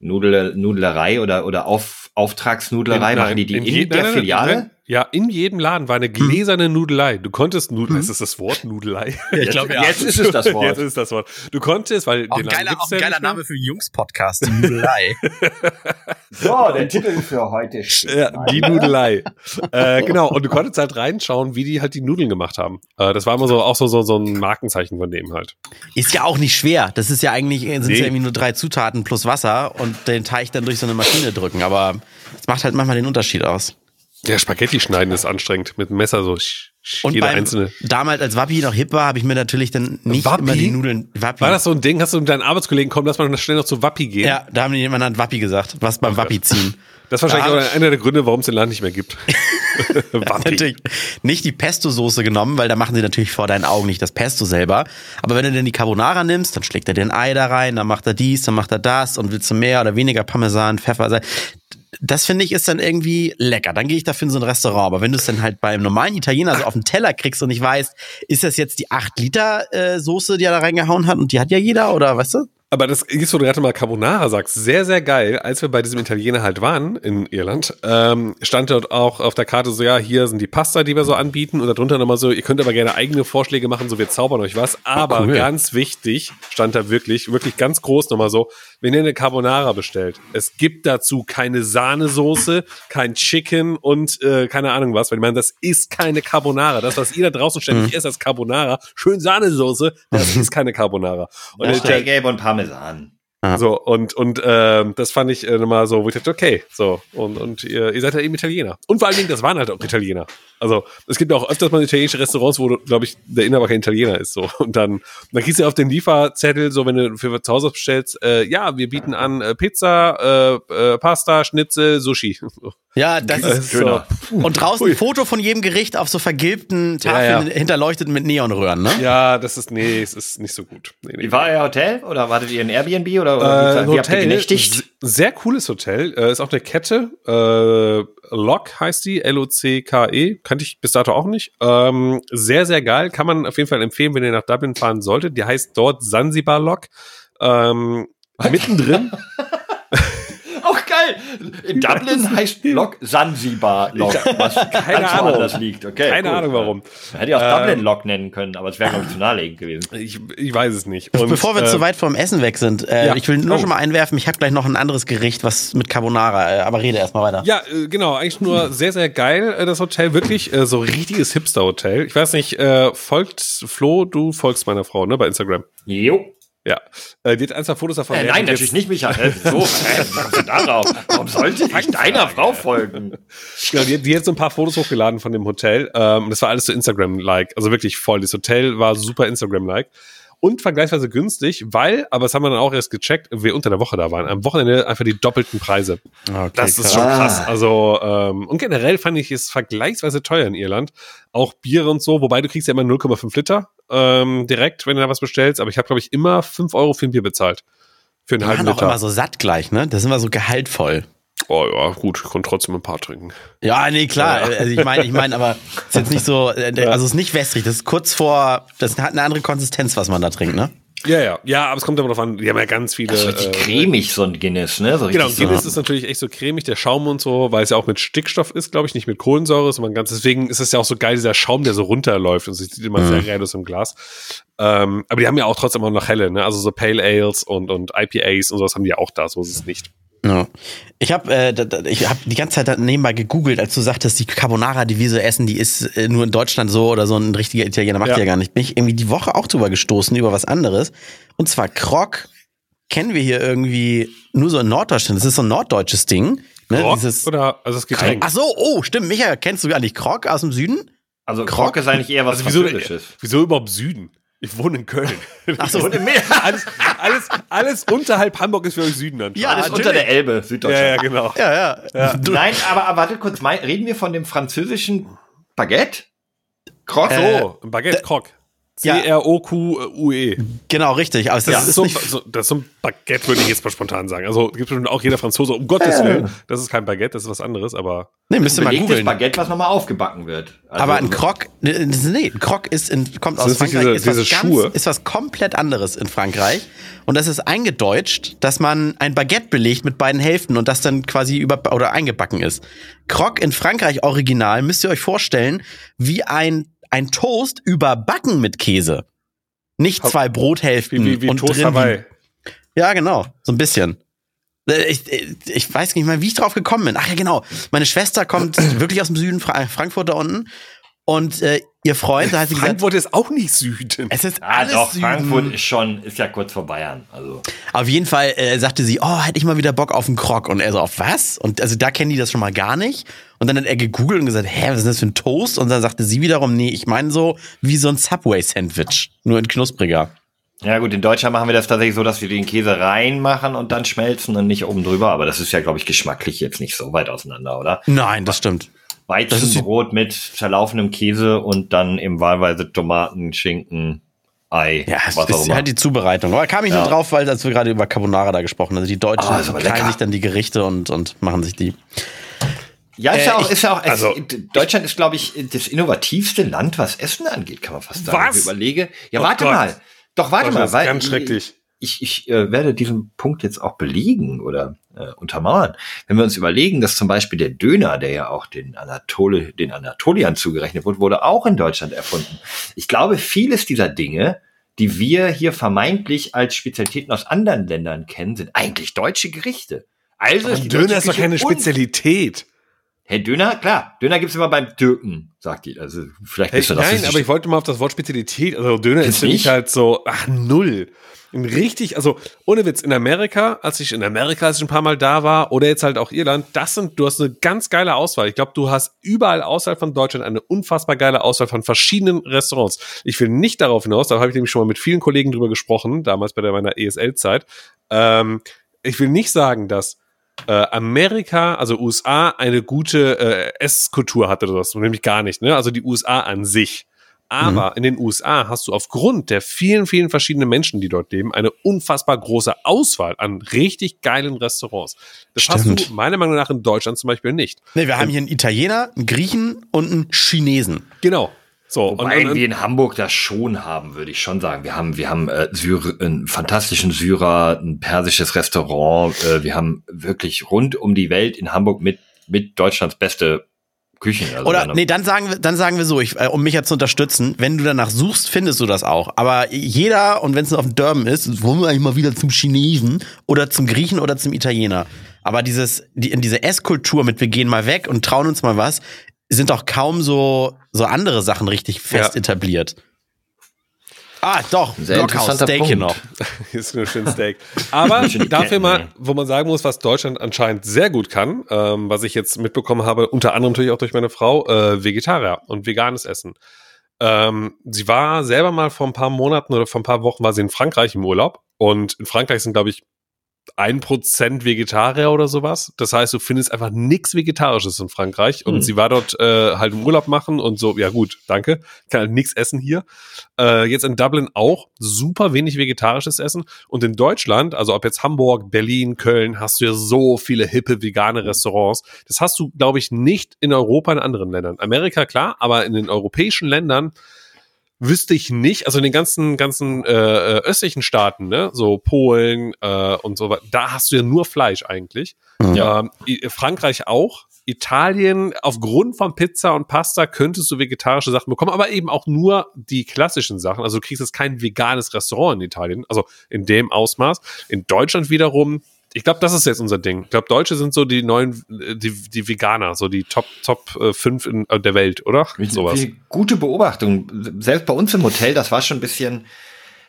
Nudel, Nudlerei oder, oder Auf, Auftragsnudlerei? Machen die die in, je- der Filiale? Ja, in jedem Laden war eine gläserne Nudelei. Du konntest Nudeln, ist das das Wort Nudelei? Jetzt, jetzt ist es das Jetzt Wort. ist es das Wort. Du konntest, weil Auch den ein Laden geiler, gibt's auch ein ja geiler. Name für Jungs-Podcast, die Nudelei. So, der Titel für heute steht. Ja, die Nudelei. äh, genau, und du konntest halt reinschauen, wie die halt die Nudeln gemacht haben. Äh, das war immer so auch so, so, so ein Markenzeichen von dem halt. Ist ja auch nicht schwer. Das ist ja eigentlich, sind Nee. ja irgendwie nur drei Zutaten plus Wasser und den Teig dann durch so eine Maschine drücken. Aber es macht halt manchmal den Unterschied aus. Ja, Spaghetti schneiden ist anstrengend. Mit dem Messer so. Und jeder beim, einzelne. damals, als Wappi noch hip war, habe ich mir natürlich dann nicht Wappi? immer die Nudeln. Wappi. War das so ein Ding? Hast du mit deinen Arbeitskollegen kommen, dass man schnell noch zu Wappi geht? Ja, da haben die jemand an Wappi gesagt, was beim Wappi ziehen. Das ist wahrscheinlich auch einer der Gründe, warum es den Laden nicht mehr gibt. Wappi. Natürlich nicht die Pesto-Soße genommen, weil da machen sie natürlich vor deinen Augen nicht das Pesto selber. Aber wenn du denn die Carbonara nimmst, dann schlägt er den Ei da rein, dann macht er dies, dann macht er das und willst du mehr oder weniger Parmesan, Pfeffer sein. Das finde ich ist dann irgendwie lecker. Dann gehe ich dafür in so ein Restaurant. Aber wenn du es dann halt beim normalen Italiener so auf den Teller kriegst und nicht weißt, ist das jetzt die 8 Liter äh, Soße, die er da reingehauen hat und die hat ja jeder oder weißt du? Aber das ist, wo du gerade mal Carbonara sagst, sehr, sehr geil. Als wir bei diesem Italiener halt waren in Irland, ähm, stand dort auch auf der Karte so, ja, hier sind die Pasta, die wir so anbieten und darunter nochmal so, ihr könnt aber gerne eigene Vorschläge machen, so wir zaubern euch was. Aber cool. ganz wichtig, stand da wirklich, wirklich ganz groß nochmal so, wenn ihr eine Carbonara bestellt, es gibt dazu keine Sahnesoße, kein Chicken und äh, keine Ahnung was, weil ich meine, das ist keine Carbonara. Das, was ihr da draußen ständig esst als Carbonara, schön Sahnesoße, das ist keine Carbonara. Und Ja, der- Stellgelb und Parmesan. So, und, und ähm, das fand ich äh, nochmal so, wo ich dachte, okay, so, und, und ihr, ihr seid ja eben Italiener. Und vor allen Dingen, das waren halt auch Italiener. Also, es gibt ja auch öfters mal italienische Restaurants, wo, glaube ich, der Inhaber kein Italiener ist. so Und dann, dann kriegst du auf den Lieferzettel, so wenn du für zu Hause bestellst, äh, ja, wir bieten an äh, Pizza, äh, äh, Pasta, Schnitzel, Sushi. So. Ja, das ist so. Döner. Und draußen ein Foto von jedem Gericht auf so vergilbten Tafeln Ja, ja. hinterleuchtet mit Neonröhren, ne? Ja, das ist, nee, es ist nicht so gut. Nee, nee. Wie war euer Hotel? Oder wartet ihr in Airbnb? Oder, oder Äh, wie, wie habt ihr Hotel, genächtigt? s- sehr cooles Hotel, äh, ist auch eine Kette, äh, Lock heißt die, L-O-C-K-E, kannte ich bis dato auch nicht. Ähm, sehr, sehr geil, kann man auf jeden Fall empfehlen, wenn ihr nach Dublin fahren solltet. Die heißt dort Sansibar Lock. Ähm, mittendrin. In Dublin heißt Lok Sansibar Lok, was keine ganz Ahnung. woanders liegt. Okay, Keine gut. Ahnung warum. Man hätte ja auch Ähm, Dublin Lok nennen können, aber es wäre, glaube ich, zu naheliegend gewesen. ich, ich weiß es nicht. Und, Bevor wir äh, zu weit vom Essen weg sind, äh, ja. ich will nur Oh. schon mal einwerfen, ich habe gleich noch ein anderes Gericht, was mit Carbonara, äh, aber rede erstmal weiter. Ja, äh, genau, eigentlich nur sehr, sehr geil, äh, das Hotel, wirklich äh, so richtiges Hipster-Hotel. Ich weiß nicht, äh, folgt Flo, du folgst meiner Frau, ne, bei Instagram. Jo. Ja. Äh, die hat ein, zwei Fotos davon. Äh, nein, natürlich nicht, Michael. So, hä, du darauf? Warum sollte ich deiner Frau folgen? Genau, die, die hat so ein paar Fotos hochgeladen von dem Hotel. Ähm, das war alles so Instagram-like. Also wirklich voll. Das Hotel war super Instagram-like. Und vergleichsweise günstig, weil, aber das haben wir dann auch erst gecheckt, wir unter der Woche da waren. Am Wochenende einfach die doppelten Preise. Okay, Das ist schon krass. Also, ähm, und generell fand ich es vergleichsweise teuer in Irland. Auch Biere und so, wobei du kriegst ja immer 0,5 Liter ähm, direkt, wenn du da was bestellst. Aber ich habe, glaube ich, immer 5 Euro für ein Bier bezahlt. Für einen halben machen auch Liter. immer so satt gleich, ne? Das sind wir so gehaltvoll. Oh ja, gut, ich konnte trotzdem ein paar trinken. Ja, nee, klar. Also ich meine, ich meine, aber ist jetzt nicht so, äh, also es ist nicht wässrig, das ist kurz vor, das hat eine andere Konsistenz, was man da trinkt, ne? Ja, ja. Ja, aber es kommt immer darauf an, die haben ja ganz viele. Das ist richtig äh, cremig, so ein Guinness, ne? So Genau, so. Guinness ist natürlich echt so cremig, der Schaum und so, weil es ja auch mit Stickstoff ist, glaube ich, nicht mit Kohlensäure, sondern ganz, deswegen ist es ja auch so geil, dieser Schaum, der so runterläuft und es sieht immer sehr geil aus im Glas. Ähm, aber die haben ja auch trotzdem auch noch helle, ne? Also so Pale Ales und, und IPAs und sowas haben die ja auch da, so ist es nicht. Ja. Ich habe äh, ich hab die ganze Zeit nebenbei gegoogelt, als du sagtest, die Carbonara, die wir so essen, die ist äh, nur in Deutschland so oder so ein richtiger Italiener macht Ja. die ja gar nicht. Bin ich irgendwie die Woche auch drüber gestoßen über was anderes. Und zwar Krog kennen wir hier irgendwie nur so in Norddeutschland. Das ist so ein norddeutsches Ding. Ne? Rock Dieses, oder, also das Getränk. Ach so, oh, stimmt. Michael, kennst du eigentlich Krog aus dem Süden? Also Krog ist eigentlich eher was also wieso, Französisches. wieso überhaupt Süden? Ich wohne in Köln. Ach so, alles, alles, alles unterhalb Hamburg ist für euch Süden dann. Ja, Alles natürlich. unter der Elbe, ja, ja, Süddeutschland. genau. ja, ja. Du, Nein, aber, aber warte kurz, mein, reden wir von dem französischen Baguette? Krog? So, ein Baguette Croc. Ja. C-R-O-Q-U-E. genau, richtig. Aber Das, das ist so, nicht, so, das ist so ein Baguette, würde ich jetzt mal spontan sagen. Also gibt bestimmt auch jeder Franzose, um Gottes Willen. Das ist kein Baguette, das ist was anderes, aber. nee, müsst ihr mal Belegtes googeln. Baguette, was nochmal aufgebacken wird. Also, Aber ein Krog, nee, ein Krog ist in, kommt aus Frankreich, diese- ist, was diese ganz, Schuhe? ist was komplett anderes in Frankreich. Und das ist eingedeutscht, dass man ein Baguette belegt mit beiden Hälften und das dann quasi über oder eingebacken ist. Krog in Frankreich original müsst ihr euch vorstellen, wie ein, ein Toast überbacken mit Käse. Nicht zwei Brothälften Wie, wie, wie und Toast drin Hawaii. ja, genau, so ein bisschen. Äh, Ich, ich weiß nicht mal, wie ich drauf gekommen bin. Ach ja, genau. Meine Schwester kommt wirklich aus dem Süden, Fra Frankfurt da unten. Und äh, ihr Freund, da hat sie gesagt, Frankfurt ist auch nicht Süden. es ist Ah, alles doch, Süden. Frankfurt ist schon, ist ja kurz vor Bayern. Also, Auf jeden Fall äh, sagte sie, oh, hätte ich mal wieder Bock auf einen Krog. Und er so, auf was? Und also da kennen die das schon mal gar nicht. Und dann hat er gegoogelt und gesagt, hä, was ist das für ein Toast? Und dann sagte sie wiederum, nee, ich meine so wie so ein Subway-Sandwich, nur in knuspriger. ja gut, in Deutschland machen wir das tatsächlich so, dass wir den Käse reinmachen und dann schmelzen und nicht oben drüber. Aber das ist ja, glaube ich, geschmacklich jetzt nicht so weit auseinander, oder? Nein, das stimmt. Weizenbrot mit zerlaufenem Käse und dann eben wahlweise Tomaten, Schinken, Ei, Ja, was auch ist immer. halt die Zubereitung. Aber kam ich nur Ja. drauf, weil als wir gerade über Carbonara da gesprochen haben. Also die Deutschen aber teilen sich dann die Gerichte und, und machen sich die. Ja, ist Äh, ja auch, ich- ist ja auch, also- Deutschland ist, glaube ich, das innovativste Land, was Essen angeht, kann man fast sagen. Was? Ich überlege. Ja, Oh warte Gott. mal. Doch, warte Das mal. ist weil, ganz schrecklich. ich, ich äh, werde diesen Punkt jetzt auch belegen oder äh, untermauern. Wenn wir uns überlegen, dass zum Beispiel der Döner, der ja auch den Anatole, den Anatoliern zugerechnet wurde, wurde auch in Deutschland erfunden. Ich glaube, vieles dieser Dinge, die wir hier vermeintlich als Spezialitäten aus anderen Ländern kennen, sind eigentlich deutsche Gerichte. Also ist Döner ist doch keine Spezialität. Hey, Döner, klar. Döner gibt's immer beim Türken, sagt die. Also vielleicht Hey, bist du das. nein, aber ich wollte mal auf das Wort Spezialität. Also Döner ist für mich halt so, ach, null. Richtig, also ohne Witz, in Amerika, als ich in Amerika, als ich ein paar Mal da war, oder jetzt halt auch Irland, das sind, du hast eine ganz geile Auswahl. Ich glaube, du hast überall außerhalb von Deutschland eine unfassbar geile Auswahl von verschiedenen Restaurants. Ich will nicht darauf hinaus, da habe ich nämlich schon mal mit vielen Kollegen drüber gesprochen, damals bei meiner ESL-Zeit. Ähm, ich will nicht sagen, dass äh, Amerika, also USA, eine gute äh, Esskultur hatte oder so, nämlich gar nicht, ne? Also die USA an sich. Aber in den USA hast du aufgrund der vielen, vielen verschiedenen Menschen, die dort leben, eine unfassbar große Auswahl an richtig geilen Restaurants. Das hast Stimmt. du meiner Meinung nach in Deutschland zum Beispiel nicht. Nee, wir haben hier einen Italiener, einen Griechen und einen Chinesen. Genau. So, Wobei und, und, wir in Hamburg das schon haben, würde ich schon sagen. Wir haben, wir haben äh, Syr einen fantastischen Syrer, ein persisches Restaurant. Äh, wir haben wirklich rund um die Welt in Hamburg mit, mit Deutschlands beste Küchen. Also Oder nee, dann sagen wir, dann sagen wir so, ich, äh, um mich ja zu unterstützen, wenn du danach suchst, findest du das auch. Aber jeder, und wenn es nur auf dem Durban ist, wollen wir eigentlich mal wieder zum Chinesen oder zum Griechen oder zum Italiener. Aber dieses, die, in diese Esskultur mit wir gehen mal weg und trauen uns mal was, sind doch kaum so, so andere Sachen richtig fest Ja. etabliert. Ah, doch, Sehr Blockhaus, interessanter Steak hier Punkt. noch. ist ein schönes Steak. Aber dafür mal, wo man sagen muss, was Deutschland anscheinend sehr gut kann, ähm, was ich jetzt mitbekommen habe, unter anderem natürlich auch durch meine Frau, äh, Vegetarier und veganes Essen. Ähm, sie war selber mal vor ein paar Monaten oder vor ein paar Wochen war sie in Frankreich im Urlaub und in Frankreich sind, glaube ich, ein Prozent Vegetarier oder sowas. Das heißt, du findest einfach nichts Vegetarisches in Frankreich. Und Hm. sie war dort äh, halt im Urlaub machen und so, ja gut, danke. Ich kann halt nichts essen hier. Äh, jetzt in Dublin auch super wenig vegetarisches Essen. Und in Deutschland, also ob jetzt Hamburg, Berlin, Köln, hast du ja so viele hippe vegane Restaurants. Das hast du, glaube ich, nicht in Europa in anderen Ländern. Amerika klar, aber in den europäischen Ländern wüsste ich nicht, also in den ganzen, ganzen äh, äh, östlichen Staaten, ne, so Polen äh, und so weiter, da hast du ja nur Fleisch eigentlich. Ja. Ähm, Frankreich auch. Italien, aufgrund von Pizza und Pasta könntest du vegetarische Sachen bekommen, aber eben auch nur die klassischen Sachen. Also du kriegst jetzt kein veganes Restaurant in Italien, also in dem Ausmaß. In Deutschland wiederum, ich glaube, das ist jetzt unser Ding. Ich glaube, Deutsche sind so die neuen, äh, die, die Veganer, so die Top, Top äh, 5 in, äh, der Welt, oder? Sowas. Gute Beobachtung. Selbst bei uns im Hotel, das war schon ein bisschen,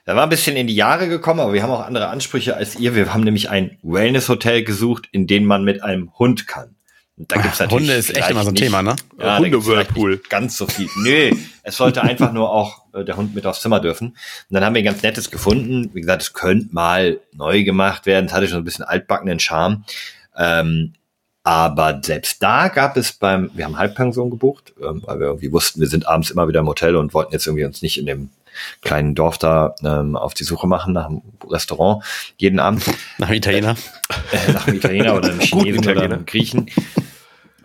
da war ein bisschen in die Jahre gekommen, aber wir haben auch andere Ansprüche als ihr. Wir haben nämlich ein Wellness-Hotel gesucht, in dem man mit einem Hund kann. Und da gibt's natürlich Hunde ist echt immer so ein nicht- Thema, ne? Ja, Hunde nicht Ganz so viel. Nö, es sollte einfach nur auch äh, der Hund mit aufs Zimmer dürfen. Und dann haben wir ein ganz nettes gefunden. Wie gesagt, es könnte mal neu gemacht werden. Es hatte schon ein bisschen altbackenen Charme. Ähm, aber selbst da gab es beim, wir haben Halbpension gebucht, ähm, weil wir irgendwie wussten, wir sind abends immer wieder im Hotel und wollten jetzt irgendwie uns nicht in dem kleinen Dorf da ähm, auf die Suche machen nach einem Restaurant jeden Abend Nach dem Italiener. äh, nach einem Italiener oder einem Chinesen oder einem Griechen.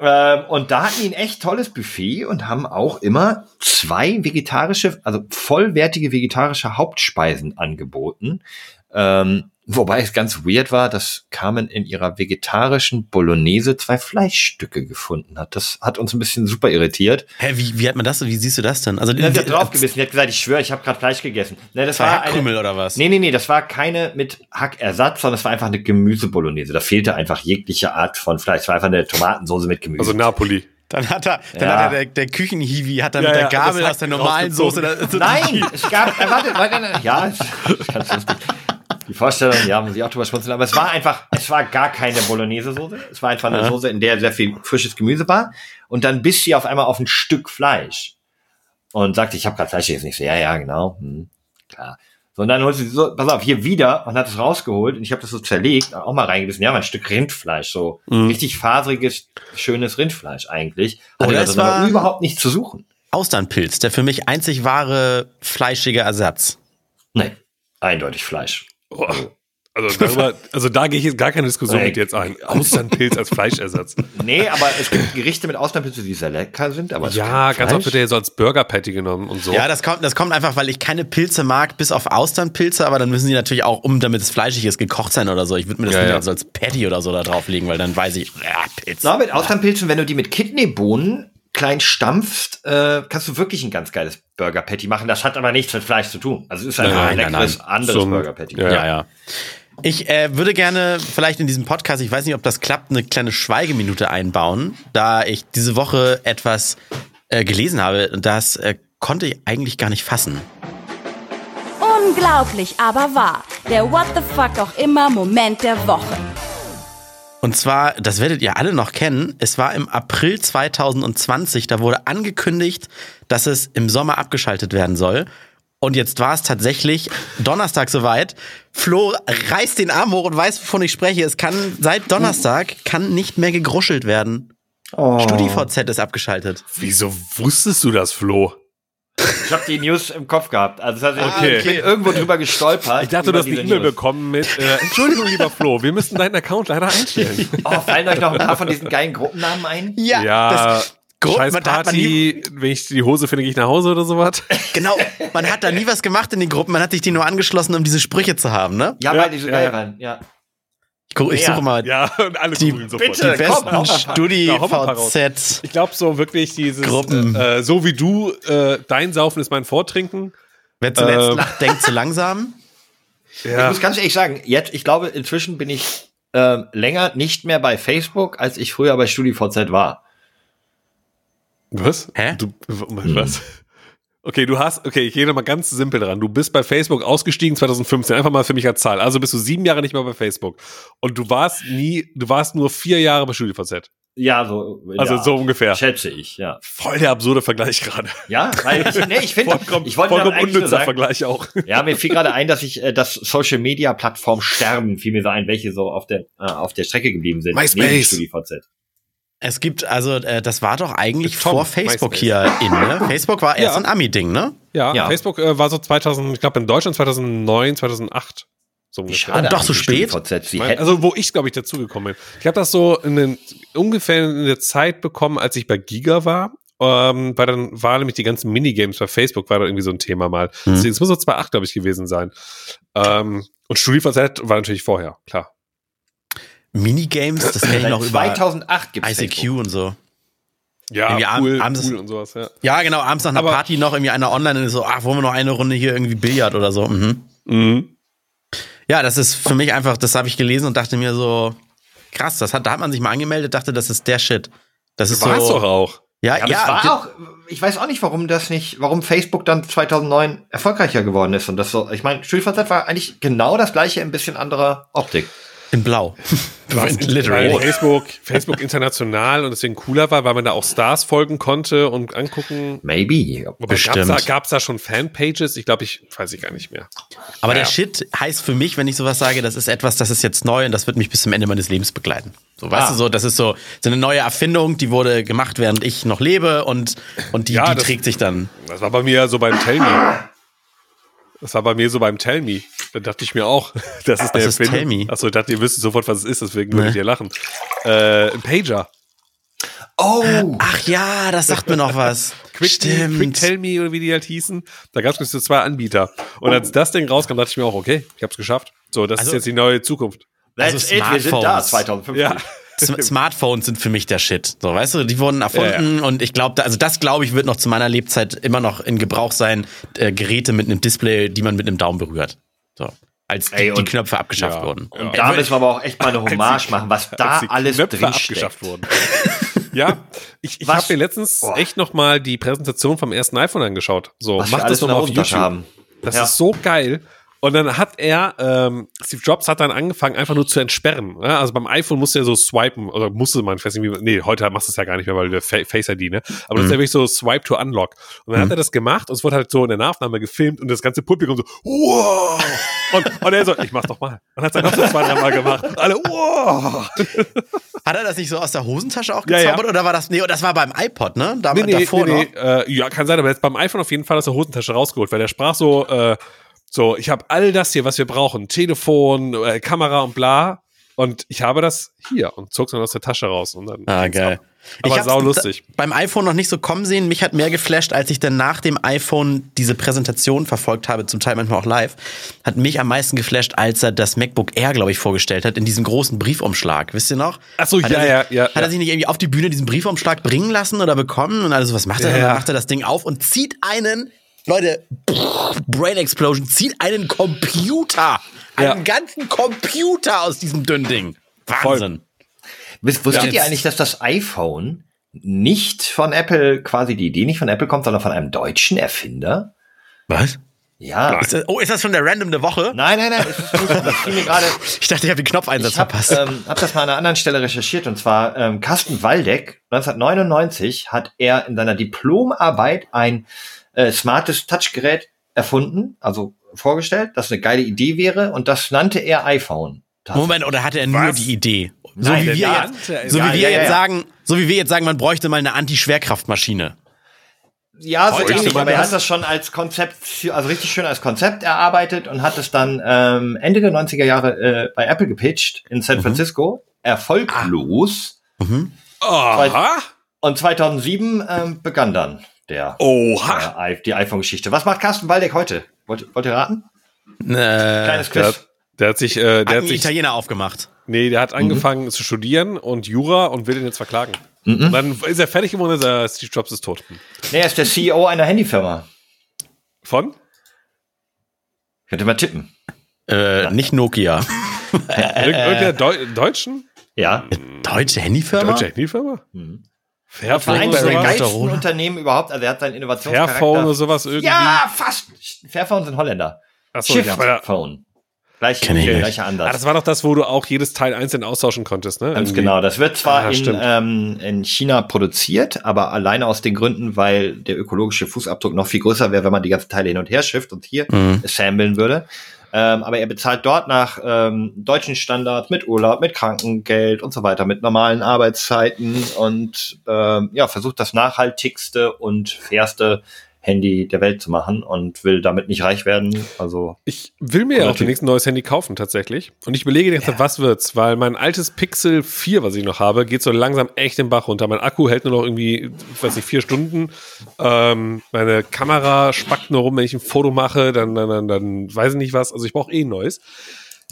Ähm, und da hatten die ein echt tolles Buffet und haben auch immer zwei vegetarische, also vollwertige vegetarische Hauptspeisen angeboten. Ähm, wobei es ganz weird war, dass Carmen in ihrer vegetarischen Bolognese zwei Fleischstücke gefunden hat. Das hat uns ein bisschen super irritiert. Hä, wie, wie hat man das? Wie siehst du das denn? Also, Ja, sie hat draufgebissen. Die hat gesagt, ich schwöre, ich habe gerade Fleisch gegessen. Ne, das Zwei war eine, Hackkrümel oder was? Nee, nee, nee, das war keine mit Hackersatz, sondern es war einfach eine Gemüsebolognese. Da fehlte einfach jegliche Art von Fleisch. Es war einfach eine Tomatensoße mit Gemüse. Also Napoli. Dann hat er, dann Ja. hat er der, der Küchenhiwi hat dann Ja, mit der Gabel das aus der normalen Soße. rausgezogen. Da, so Nein, es gab, äh, warte, warte, ja, es ist ganz lustig. Die Vorstellung, ja, muss ich auch drüber schmunzeln, aber es war einfach, es war gar keine Bolognese-Soße. Es war einfach eine Ja. Soße, in der sehr viel frisches Gemüse war. Und dann biss sie auf einmal auf ein Stück Fleisch. Und sagte, ich habe gerade Fleisch gegessen. Ich so, ja, ja, genau. Hm, klar. So, und dann holt sie so, pass auf, hier wieder und hat es rausgeholt und ich habe das so zerlegt, auch mal reingebissen. Ja, mal ein Stück Rindfleisch, so Mhm. richtig faseriges, schönes Rindfleisch eigentlich. Hatte es das war- überhaupt nicht zu suchen. Austernpilz, der für mich einzig wahre fleischige Ersatz. Nee, eindeutig Fleisch. Oh. Also, darüber, also da gehe ich jetzt gar keine Diskussion Nee. mit dir jetzt ein. Austernpilz als Fleischersatz. Nee, aber es gibt Gerichte mit Austernpilze, die sehr lecker sind, aber Ja, ganz oft wird der ja so als Burger-Patty genommen und so. Ja, das kommt, das kommt einfach, weil ich keine Pilze mag, bis auf Austernpilze, aber dann müssen die natürlich auch, um damit es fleischig ist, gekocht sein oder so. Ich würde mir das Ja, nicht ja. so als Patty oder so da drauflegen, weil dann weiß ich, ja, Pilz. Na, mit Austernpilzen, wenn du die mit Kidneybohnen klein stampfst, äh, kannst du wirklich ein ganz geiles Burger Patty machen. Das hat aber nichts mit Fleisch zu tun. Also es ist einfach ein nein, leckeres nein. anderes Zum- Burger Patty. Ja. Ja, ja. Ich äh, würde gerne vielleicht in diesem Podcast, ich weiß nicht, ob das klappt, eine kleine Schweigeminute einbauen, da ich diese Woche etwas äh, gelesen habe, das äh, konnte ich eigentlich gar nicht fassen. Unglaublich, aber wahr. Der What the fuck auch immer Moment der Woche. Und zwar, das werdet ihr alle noch kennen, es war im April 2020, da wurde angekündigt, dass es im Sommer abgeschaltet werden soll. Und jetzt war es tatsächlich Donnerstag soweit. Flo reißt den Arm hoch und weiß, wovon ich spreche. Es kann seit Donnerstag kann nicht mehr gegruschelt werden. Oh. StudiVZ ist abgeschaltet. Wieso wusstest du das, Flo? Ich habe die News im Kopf gehabt. Also das heißt, Okay. ich bin irgendwo drüber gestolpert. Ich dachte, du hast eine diese E-Mail News. bekommen mit äh, Entschuldigung, lieber Flo, wir müssen deinen Account leider einstellen. Oh, fallen euch noch ein paar von diesen geilen Gruppennamen ein? Ja, das, Gru- scheiß Party, wenn ich die Hose finde, gehe ich nach Hause oder sowas. Genau, man hat da nie was gemacht in den Gruppen, man hat sich die nur angeschlossen, um diese Sprüche zu haben, ne? Ja, Ja, weil die so ja, geil ja. waren. Ja. Ich, ich suche mal Ja, und alle Die- googeln sofort. bitte. die besten. StudiVZ. Ich glaube so wirklich dieses, Gruppen. äh, so wie du, äh, dein Saufen ist mein Vortrinken. Wer zuletzt Ähm. lacht, denkt zu langsam. Ich Ja, muss ganz ehrlich sagen, jetzt, ich glaube, inzwischen bin ich ähm, länger nicht mehr bei Facebook, als ich früher bei StudiVZ war. was? Hä? Du, was? Okay, du hast, okay, ich gehe nochmal ganz simpel dran. Du bist bei Facebook ausgestiegen 2015, einfach mal für mich als Zahl. Also bist du sieben Jahre nicht mehr bei Facebook. Und du warst nie, du warst nur vier Jahre bei StudiVZ. Ja, so. Also ja, so ungefähr. Schätze ich, ja. Voll der absurde Vergleich gerade. Ja, weil ich, nee, ich finde, Vollkommen, ich wollte vollkommen unnützer sagen, Vergleich auch. ja, mir fiel gerade ein, dass ich äh, das Social Media Plattform sterben, fiel mir so ein, welche so auf der äh, auf der Strecke geblieben sind. MySpace. StudiVZ. Es gibt, also, äh, das war doch eigentlich Tom, vor Facebook hier in, ne? Facebook war erst Ja. ein Ami-Ding, ne? Ja, Ja. Facebook äh, war so 2000, ich glaube in Deutschland 2009, 2008. So ungefähr. schade doch so spät? Sie Mein- Also wo ich, glaube ich, dazugekommen bin. Ich habe das so in den, ungefähr in der Zeit bekommen, als ich bei Giga war. Ähm, weil dann waren nämlich die ganzen Minigames bei Facebook, war da irgendwie so ein Thema mal. Hm. Deswegen, Es muss so 2008, glaube ich, gewesen sein. Ähm, und StudiVZ war natürlich vorher, klar. Minigames, das kenne ich noch über 2008 gibt es ICQ und so. Ja, Irgendwie ab- cool, abends- cool und sowas, ja. Ja, genau, abends nach einer Aber- Party noch irgendwie einer online und so, ach, wollen wir noch eine Runde hier irgendwie Billard oder so. Mhm. Mhm. Ja, das ist für mich einfach, das habe ich gelesen und dachte mir so, krass, das hat, da hat man sich mal angemeldet, dachte, das ist der Shit. Das ist War's so. doch auch. Ja, Ja, ja, war auch, ich weiß auch nicht, warum das nicht, warum Facebook dann 2009 erfolgreicher geworden ist und das so, ich meine, StudiVZ war eigentlich genau das gleiche, ein bisschen anderer Optik. In Blau. Literally. Facebook, Facebook international und deswegen cooler war, weil man da auch Stars folgen konnte und angucken. Maybe. Wobei gab's Bestimmt. da, gab's da schon Fanpages? Ich glaube, ich weiß ich gar nicht mehr. Aber der Ja. Shit heißt für mich, wenn ich sowas sage, das ist etwas, das ist jetzt neu und das wird mich bis zum Ende meines Lebens begleiten. So, weißt Ah. du, so, das ist so, so eine neue Erfindung, die wurde gemacht, während ich noch lebe und, und die, Ja, die das- trägt sich dann. Das war bei mir so beim Tell Me. Das war bei mir so beim Tell Me. Da dachte ich mir auch, das ist der ist Erfinder. Tell Me? Achso, ich dachte, ihr wisst sofort, was es ist, deswegen Nee. würdet ihr lachen. Äh, ein Pager. Oh! Ach ja, das sagt mir noch was. Quick, Stimmt. Quick Tell Me oder wie die halt hießen. Da gab es so zwei Anbieter. Und als das Ding rauskam, dachte ich mir auch, okay, ich hab's geschafft. So, das Also- ist jetzt die neue Zukunft. That's also it, wir sind da, Smartphones. 2015. Ja. Sm- Smartphones sind für mich der Shit. So, weißt du, die wurden erfunden und ich glaube, also das glaube ich wird noch zu meiner Lebzeit immer noch in Gebrauch sein, äh, Geräte mit einem Display, die man mit einem Daumen berührt. So. Als die, Ey, die und- Knöpfe abgeschafft Ja. wurden. Ja. Da müssen wir aber auch echt mal eine Hommage die- machen, was da die alles Knöpfe drin abgeschafft wurden. ja, ich, ich habe mir letztens Boah. echt noch mal die Präsentation vom ersten iPhone angeschaut. So, Was mach das noch mal auf YouTube. haben. Das Ja. ist so geil. Und dann hat er, ähm, Steve Jobs hat dann angefangen, einfach nur zu entsperren. Ja, also beim iPhone musste er so swipen, oder musste man, ich weiß nicht, wie, nee, heute machst du es ja gar nicht mehr, weil der Fa- Face ID, ne? Aber das ist ja wirklich so Swipe to Unlock. Und dann hat er das gemacht und es wurde halt so in der Nachnahme gefilmt und das ganze Publikum so, wow! Und, und er so, ich mach's doch mal. Und hat es dann noch so zwei, dreimal gemacht. Und alle, wow! Hat er das nicht so aus der Hosentasche auch Ja, ja. gezaubert oder war das, nee, das war beim iPod, ne? Da, Nee, nee, davor nee, noch. nee. Äh, ja, kann sein, aber jetzt beim iPhone auf jeden Fall aus der Hosentasche rausgeholt, weil der sprach so, äh, So, ich habe all das hier, was wir brauchen. Telefon, äh, Kamera und bla. Und ich habe das hier und zog es dann aus der Tasche raus. Und dann Ah, geil. ab. Aber sau lustig. Beim iPhone noch nicht so kommen sehen. Mich hat mehr geflasht, als ich dann nach dem iPhone diese Präsentation verfolgt habe, zum Teil manchmal auch live. Hat mich am meisten geflasht, als er das MacBook Air, glaube ich, vorgestellt hat, in diesem großen Briefumschlag. Wisst ihr noch? Ach so, Hat ja, er ja, ja, Hat er sich nicht irgendwie auf die Bühne diesen Briefumschlag bringen lassen oder bekommen? Und alles, was macht er? Ja, Dann macht er das Ding auf und zieht einen, Leute, Brain Explosion, zieht einen Computer, Ja. einen ganzen Computer aus diesem dünnen Ding. Wahnsinn. Wisst- Wusstet Ja. ihr eigentlich, dass das iPhone nicht von Apple, quasi die Idee nicht von Apple kommt, sondern von einem deutschen Erfinder? Was? Ja. Ist das, oh, ist das schon der Random der Woche? Nein, nein, nein, mir gerade. Ich dachte, ich habe den Knopfeinsatz Ich habe verpasst. ähm, hab das mal an einer anderen Stelle recherchiert und zwar ähm, Carsten Waldeck 1999 hat er in seiner Diplomarbeit ein äh, smartes Touchgerät erfunden, also vorgestellt, das eine geile Idee wäre und das nannte er iPhone. Moment, oder hatte er nur Was? die Idee? So Nein, wie der wir jetzt, so Ja, wie wir ja, ja, jetzt sagen, so wie wir jetzt sagen, man bräuchte mal eine Anti-Schwerkraftmaschine. Ja, so Heute ähnlich, aber er hat das schon als Konzept, also richtig schön als Konzept erarbeitet und hat es dann ähm, Ende der 90er Jahre äh, bei Apple gepitcht in Mhm. San Francisco. Erfolglos. Aha. Und 2007 ähm, begann dann der, Oha. äh, die iPhone-Geschichte. Was macht Carsten Waldeck heute? Wollt, wollt ihr raten? Äh, Kleines Der, Quiz. hat- der hat sich, äh, der hat hat einen sich, Italiener aufgemacht. nee, der hat Mhm. angefangen zu studieren und Jura und will den jetzt verklagen. Und dann ist er fertig geworden, ist er, Steve Jobs ist tot. Nee, er ist der CEO einer Handyfirma. Von? Könnt ihr mal tippen. Äh, nicht Nokia. Irg irgendeiner Deu Deutschen? Ja. Deutsche Handyfirma? Deutsche Handyfirma? Mhm. Fairphone Eines oder der sowas? geilsten? Unternehmen überhaupt. Also er hat seinen Innovationscharakter. Fairphone oder sowas irgendwie? Ja, fast. Fairphone sind Holländer. Achso, ja, Shiftphone. Gleich, Kenn ich nicht. gleicher Ansatz. ah, das war doch das, wo du auch jedes Teil einzeln austauschen konntest, ne? Ganz Irgendwie. genau. Das wird zwar Ah, in, ähm, in China produziert, aber alleine aus den Gründen, weil der ökologische Fußabdruck noch viel größer wäre, wenn man die ganzen Teile hin und her schifft und hier Mhm. assemblen würde. Ähm, aber er bezahlt dort nach ähm, deutschen Standards mit Urlaub, mit Krankengeld und so weiter, mit normalen Arbeitszeiten und ähm, ja, versucht das nachhaltigste und fairste Handy der Welt zu machen und will damit nicht reich werden. Also Ich will mir ja auch demnächst ein neues Handy kaufen, tatsächlich. Und ich überlege ganze Zeit, was wird's? Weil mein altes Pixel 4, was ich noch habe, geht so langsam echt den Bach runter. Mein Akku hält nur noch irgendwie, ich weiß nicht, vier Stunden. Ähm, meine Kamera spackt nur rum, wenn ich ein Foto mache, dann, dann, dann, dann weiß ich nicht was. Also ich brauche eh ein neues.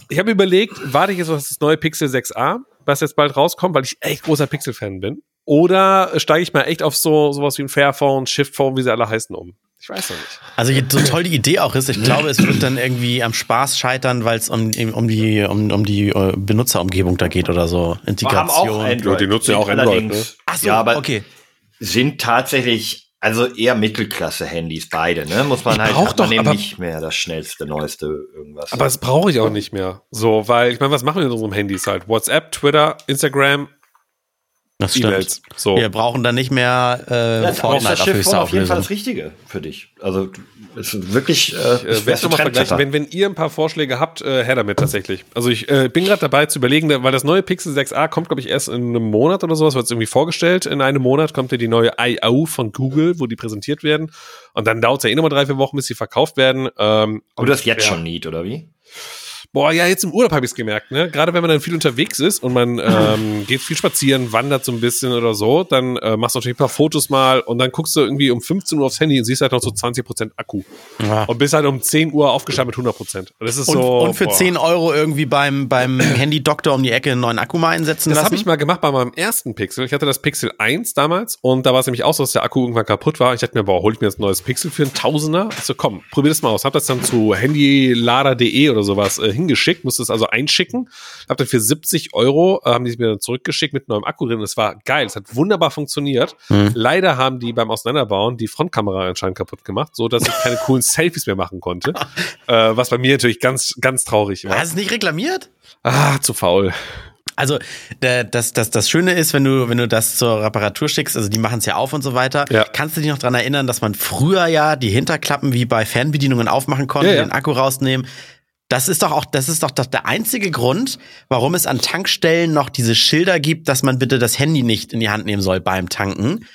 Ich habe überlegt, warte ich jetzt auf das neue Pixel 6a, was jetzt bald rauskommt, weil ich echt großer Pixel-Fan bin. Oder steige ich mal echt auf so sowas wie ein Fairphone, Shiftphone, wie sie alle heißen, um? Ich weiß noch nicht. Also so toll die Idee auch ist, ich glaube, es wird dann irgendwie am Spaß scheitern, weil es um, um die, um, um die äh, Benutzerumgebung da geht oder so. wir haben Integration. auch Android. Ja, die nutzen ja auch Android, allerdings- Ach so, ja, aber okay. sind tatsächlich also eher Mittelklasse-Handys beide, ne? Muss man Ich halt brauch man doch, eben aber- nicht mehr das schnellste, neueste irgendwas. Aber das brauche ich auch nicht mehr. So, weil, ich meine, was machen wir in unserem Handys halt? WhatsApp, Twitter, Instagram, Das stimmt. E-Mails. So. Wir brauchen dann nicht mehr äh, ja, Fortnite das auf Schiff auf jeden Fall das Richtige für dich. Also es ist wirklich äh, Äh, ich noch mal vergleichen. Wenn, wenn ihr ein paar Vorschläge habt, äh, her damit tatsächlich. Also ich äh, bin gerade dabei zu überlegen, weil das neue Pixel 6a kommt, glaube ich, erst in einem Monat oder sowas, wird es irgendwie vorgestellt. In einem Monat kommt ja die neue I.O. von Google, wo die präsentiert werden. Und dann dauert es ja eh nochmal drei, vier Wochen, bis sie verkauft werden. Ähm, Und du hast jetzt ja. schon Need, oder wie? Boah, ja, jetzt im Urlaub habe ich es gemerkt, ne? Gerade wenn man dann viel unterwegs ist und man ähm, geht viel spazieren, wandert so ein bisschen oder so, dann äh, machst du natürlich ein paar Fotos mal und dann guckst du irgendwie um 15 Uhr aufs Handy und siehst halt noch so 20% Akku. Ja. Und bist halt um 10 Uhr aufgestanden mit 100%. Und das ist Und, so. und für boah. 10 Euro irgendwie beim, beim Handy-Doktor um die Ecke einen neuen Akku mal einsetzen Das lassen. habe ich mal gemacht bei meinem ersten Pixel. Ich hatte das Pixel 1 damals und da war es nämlich auch so, dass der Akku irgendwann kaputt war. Ich dachte mir, boah, hol ich mir jetzt ein neues Pixel für einen Tausender? Ich so, komm, probier das mal aus. Hab das dann zu handylader.de oder sowas äh, hingeschickt, musste es also einschicken. Hab dann für 70 Euro, äh, haben die es mir dann zurückgeschickt mit neuem Akku drin. Es war geil, es hat wunderbar funktioniert. Leider haben die beim Auseinanderbauen die Frontkamera anscheinend kaputt gemacht, so dass ich keine coolen Selfies mehr machen konnte. äh, was bei mir natürlich ganz, ganz traurig war. Hast du es nicht reklamiert? Ah, zu faul. Also das, das, das Schöne ist, wenn du, wenn du das zur Reparatur schickst, also die machen es ja auf und so weiter, Ja. kannst du dich noch dran erinnern, dass man früher ja die Hinterklappen wie bei Fernbedienungen aufmachen konnte, Ja, ja. den Akku rausnehmen. Das ist doch auch, das ist doch, doch der einzige Grund, warum es an Tankstellen noch diese Schilder gibt, dass man bitte das Handy nicht in die Hand nehmen soll beim Tanken.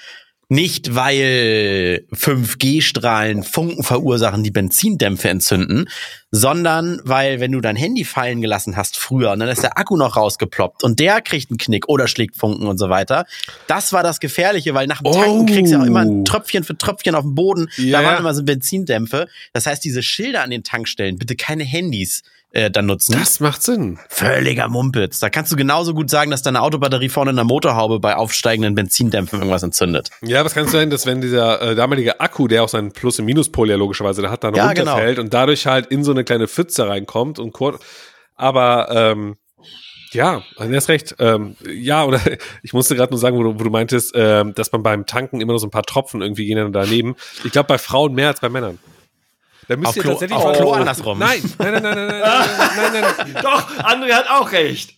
Nicht, weil 5G-Strahlen Funken verursachen, die Benzindämpfe entzünden, sondern weil, wenn du dein Handy fallen gelassen hast früher und dann ist der Akku noch rausgeploppt und der kriegt einen Knick oder schlägt Funken und so weiter. Das war das Gefährliche, weil nach dem Tanken Oh. kriegst du auch immer ein Tröpfchen für Tröpfchen auf dem Boden. Ja, da waren ja. immer so Benzindämpfe. Das heißt, diese Schilder an den Tankstellen, bitte keine Handys äh, dann nutzen. Das macht Sinn. Völliger Mumpitz. Da kannst du genauso gut sagen, dass deine Autobatterie vorne in der Motorhaube bei aufsteigenden Benzindämpfen irgendwas entzündet. Ja, was kann es sein, dass wenn dieser äh, damalige Akku, der auch seinen Plus- und Minuspol ja logischerweise da hat, dann Ja, genau. runterfällt und dadurch halt in so eine kleine Pfütze reinkommt und kurz, aber ähm, ja, du hast recht. Ähm, ja, oder ich musste gerade nur sagen, wo du, wo du meintest, ähm, dass man beim Tanken immer noch so ein paar Tropfen irgendwie gehen dann daneben. Ich glaube, bei Frauen mehr als bei Männern. Da müsst Auf ihr Klo- tatsächlich auf Klo andersrum. Nein, nein, nein, nein, nein, nein, nein, nein, nein, nein. Doch, André hat auch recht.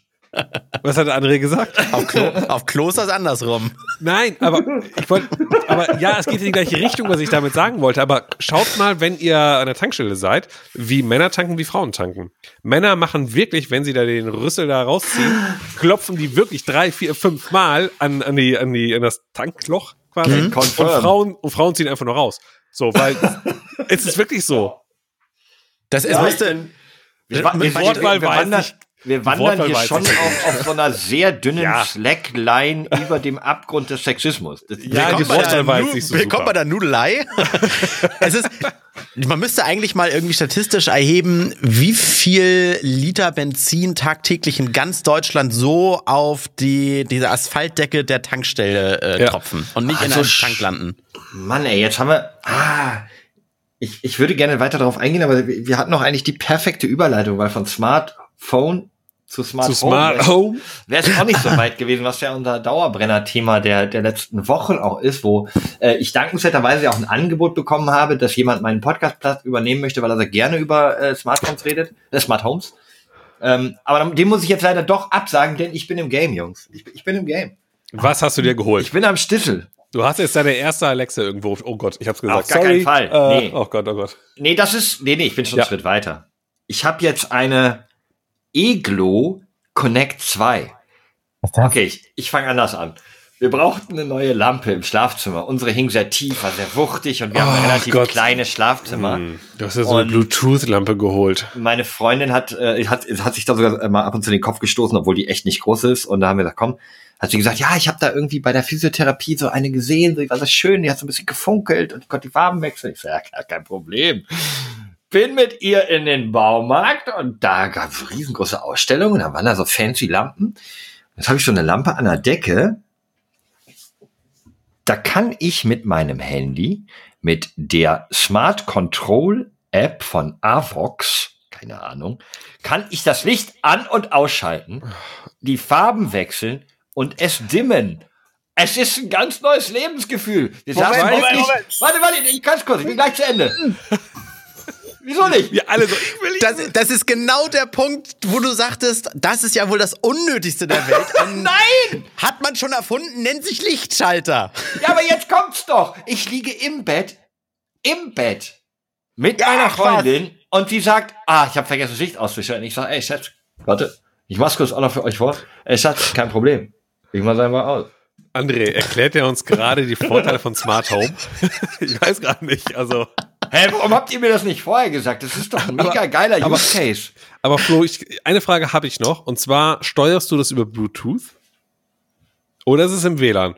Was hat André gesagt? Auf Klo, auf Klo ist das andersrum. Nein, aber ich wollte, aber ja, es geht in die gleiche Richtung, was ich damit sagen wollte. Aber schaut mal, wenn ihr an der Tankstelle seid, wie Männer tanken, wie Frauen tanken. Männer machen wirklich, wenn sie da den Rüssel da rausziehen, klopfen die wirklich drei, vier, fünf Mal an, an die, an die, an das Tankloch quasi. Mhm. Und. Frauen, und Frauen ziehen einfach nur raus. So, weil es ist wirklich so. Das ist, Ja, weißt du, Wir, wa- wir, wir, Wortwahl wir weiß wandern, ich- wir wandern hier schon auf, auf so einer sehr dünnen Ja. Slackline über dem Abgrund des Sexismus. Das, Ja, die Wortwahl war jetzt Nu- nicht so willkommen bei der Nudelei. es ist, man müsste eigentlich mal irgendwie statistisch erheben, wie viel Liter Benzin tagtäglich in ganz Deutschland so auf die, diese Asphaltdecke der Tankstelle äh, Ja. tropfen und nicht in Also einem sch- Tank landen. Mann, ey, jetzt haben wir. Ah, ich, ich würde gerne weiter darauf eingehen, aber wir, hatten noch eigentlich die perfekte Überleitung, weil von Smartphone zu Smart Zu Home Smart Home. wäre es auch nicht so weit gewesen, was ja unser Dauerbrenner-Thema der, der letzten Wochen auch ist, wo äh, ich dankenswerterweise auch ein Angebot bekommen habe, dass jemand meinen Podcastplatz übernehmen möchte, weil er sehr gerne über äh, Smartphones redet, äh, Smart Homes. Ähm, aber dem muss ich jetzt leider doch absagen, denn ich bin im Game, Jungs. Ich, bin- ich bin im Game. Was hast du dir geholt? Ich bin am Stissel. Du hast jetzt deine erste Alexa irgendwo. Oh Gott, ich hab's gesagt. Auf gar Sorry. keinen Fall. Äh, Nee. Oh Gott, oh Gott. Nee, das ist, nee, nee, ich bin schon Ja. einen Schritt weiter. Ich habe jetzt eine Eglo Connect 2. Okay, ich, ich fange anders an. Wir brauchten eine neue Lampe im Schlafzimmer. Unsere hing sehr tief, war sehr wuchtig und wir haben ein Oh relativ Gott. kleines Schlafzimmer. Hm, Du hast ja so eine Bluetooth-Lampe geholt. Meine Freundin hat, äh, hat, hat sich da sogar mal ab und zu in den Kopf gestoßen, obwohl die echt nicht groß ist. Und da haben wir gesagt, komm, hat sie gesagt, ja, ich habe da irgendwie bei der Physiotherapie so eine gesehen, die war so schön, die hat so ein bisschen gefunkelt und ich konnte die Farben wechseln. Ich so, ja, klar, kein Problem. Bin mit ihr in den Baumarkt und da gab es riesengroße Ausstellungen, da waren da so fancy Lampen. Jetzt habe ich so eine Lampe an der Decke. Da kann ich mit meinem Handy, mit der Smart Control App von Avox, keine Ahnung, kann ich das Licht an- und ausschalten, die Farben wechseln und es dimmen. Es ist ein ganz neues Lebensgefühl. Moment, Moment, Moment. Warte, warte, ich ganz kurz, ich bin gleich zu Ende. Wieso nicht? Wir alle so, ich will Das, das ist genau der Punkt, wo du sagtest, das ist ja wohl das Unnötigste der Welt. Ein- Nein! Hat man schon erfunden, nennt sich Lichtschalter. Ja, aber jetzt kommt's doch. Ich liege im Bett, im Bett, mit meiner Freundin und die sagt, ah, ich habe vergessen, das Licht auszuschalten. Ich sage, ey, Schatz, warte, ich mach's kurz auch noch für euch vor. Ey, Schatz, kein Problem. Ich mach's einfach aus. André, erklärt er uns gerade die Vorteile von Smart Home? ich weiß gerade nicht. Also, Hä, warum habt ihr mir das nicht vorher gesagt? Das ist doch ein mega geiler aber- Use Case. aber Flo, ich, eine Frage habe ich noch. Und zwar, steuerst du das über Bluetooth? Oder ist es im WLAN?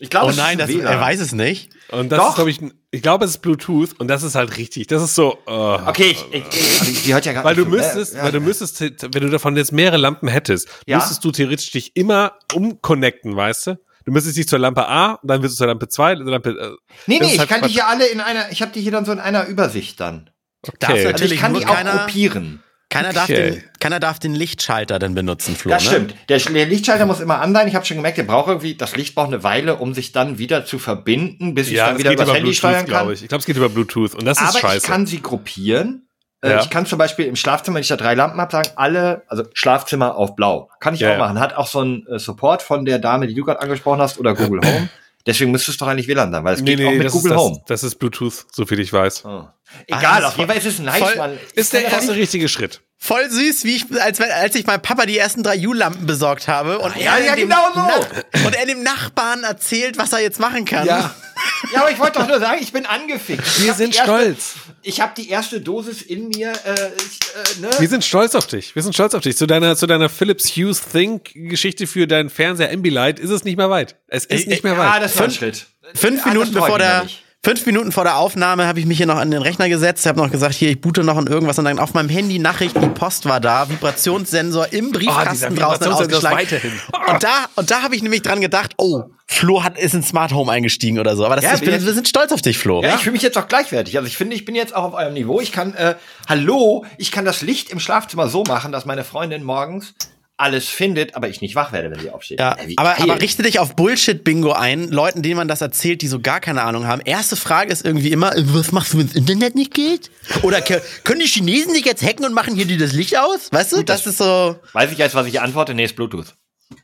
Ich glaube, Oh es ist nein, ein das, WLAN. er weiß es nicht. Und das Doch. ist, glaube ich, ich glaube, es ist Bluetooth und das ist halt richtig. Das ist so, äh, Okay, ich, ich, ich, die hört ja gar weil du nicht so- müsstest, äh, ja. weil du müsstest, wenn du davon jetzt mehrere Lampen hättest, Ja. müsstest du theoretisch dich immer umconnecten, weißt du? Du müsstest dich zur Lampe A, dann wirst du zur Lampe 2, Lampe, äh, Nee, nee, ist ich halt kann die Quatsch. hier alle in einer, ich habe die hier dann so in einer Übersicht dann. Okay. Also natürlich ich kann die auch keiner, kopieren. Keiner, darf Okay. den, keiner darf den Lichtschalter dann benutzen, Flo. Das ne? stimmt. Der, der Lichtschalter muss immer an sein. Ich habe schon gemerkt, der braucht irgendwie, das Licht braucht eine Weile, um sich dann wieder zu verbinden, bis ich Ja, dann es wieder über Handy Bluetooth, steuern kann. glaube ich. Ich glaube, es geht über Bluetooth und das ist Aber scheiße. ich kann sie gruppieren. Äh, Ja. Ich kann zum Beispiel im Schlafzimmer, wenn ich da drei Lampen habe, sagen, alle, also Schlafzimmer auf blau. Kann ich Ja, auch machen. Hat auch so einen äh, Support von der Dame, die du gerade angesprochen hast, oder Google Home. Deswegen müsste es doch eigentlich WLAN sein, weil es Nee, geht auch nee, mit das Google ist, das, Home. das ist Bluetooth, so viel ich weiß. Oh. Ah, Egal, auf jeden Fall ist es nice, voll- man. Ist der erste richtige Schritt. Voll süß, wie ich, als, als ich meinem Papa die ersten drei U-Lampen besorgt habe und, ja, er ja, dem genau so. Nach- und er dem Nachbarn erzählt, was er jetzt machen kann. Ja, aber ich wollte doch nur sagen, ich bin angefixt. Ich Wir sind erste, stolz. Ich habe die erste Dosis in mir. Äh, ich, äh, ne? Wir sind stolz auf dich. Wir sind stolz auf dich. Zu deiner, zu deiner Philips Hughes Think Geschichte für deinen Fernseher Ambilight ist es nicht mehr weit. Es ist Ey, nicht mehr Ah, weit. das war ein Fünf- Schritt. Fünf Ah, Minuten bevor der nicht. Fünf Minuten vor der Aufnahme habe ich mich hier noch an den Rechner gesetzt, habe noch gesagt, hier ich boote noch und irgendwas und dann auf meinem Handy Nachrichten, die Post war da, Vibrationssensor im Briefkasten dieser draußen ausgeschlagen. weiterhin. Und da und da habe ich nämlich dran gedacht, oh, Flo hat ist in Smart Home eingestiegen oder so, aber das Ja, ist, wir, wir- wir sind stolz auf dich, Flo. Ja, ich fühle mich jetzt auch gleichwertig. Also ich finde, ich bin jetzt auch auf eurem Niveau. Ich kann, äh, hallo, ich kann das Licht im Schlafzimmer so machen, dass meine Freundin morgens alles findet, aber ich nicht wach werde, wenn sie aufsteht. Ja, Ey, wie aber, aber richte dich auf Bullshit-Bingo ein, Leuten, denen man das erzählt, die so gar keine Ahnung haben. Erste Frage ist irgendwie immer, äh, was machst du, wenn das Internet nicht geht? Oder können die Chinesen dich jetzt hacken und machen hier dir das Licht aus? Weißt du, das, ist so... Weiß ich jetzt, was ich antworte? Nee, ist Bluetooth.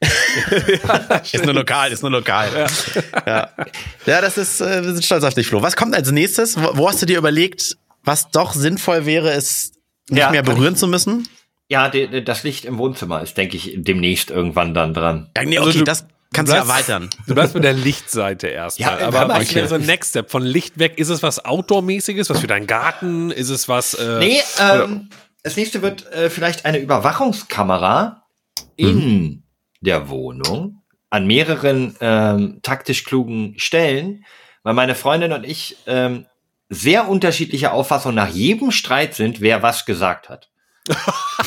Ist nur lokal, ist nur lokal. Ja, ja. das ist, äh, wir sind stolz auf dich, Flo. Was kommt als nächstes? Wo, wo hast du dir überlegt, was doch sinnvoll wäre, es nicht Ja, mehr berühren zu müssen? Ja, de, das Licht im Wohnzimmer ist, denke ich, demnächst irgendwann dann dran. Ja, nee, Also okay, du- das kannst du bleibst- erweitern. Du bleibst mit der Lichtseite erstmal. Ja, aber mal, was ich- wäre so ein Next Step? Von Licht weg, ist es was Outdoor-mäßiges? Was für deinen Garten? Ist es was. Äh, Nee, ähm, das nächste wird äh, vielleicht eine Überwachungskamera in der Wohnung an mehreren ähm, taktisch klugen Stellen, weil meine Freundin und ich ähm, sehr unterschiedliche Auffassungen nach jedem Streit sind, wer was gesagt hat.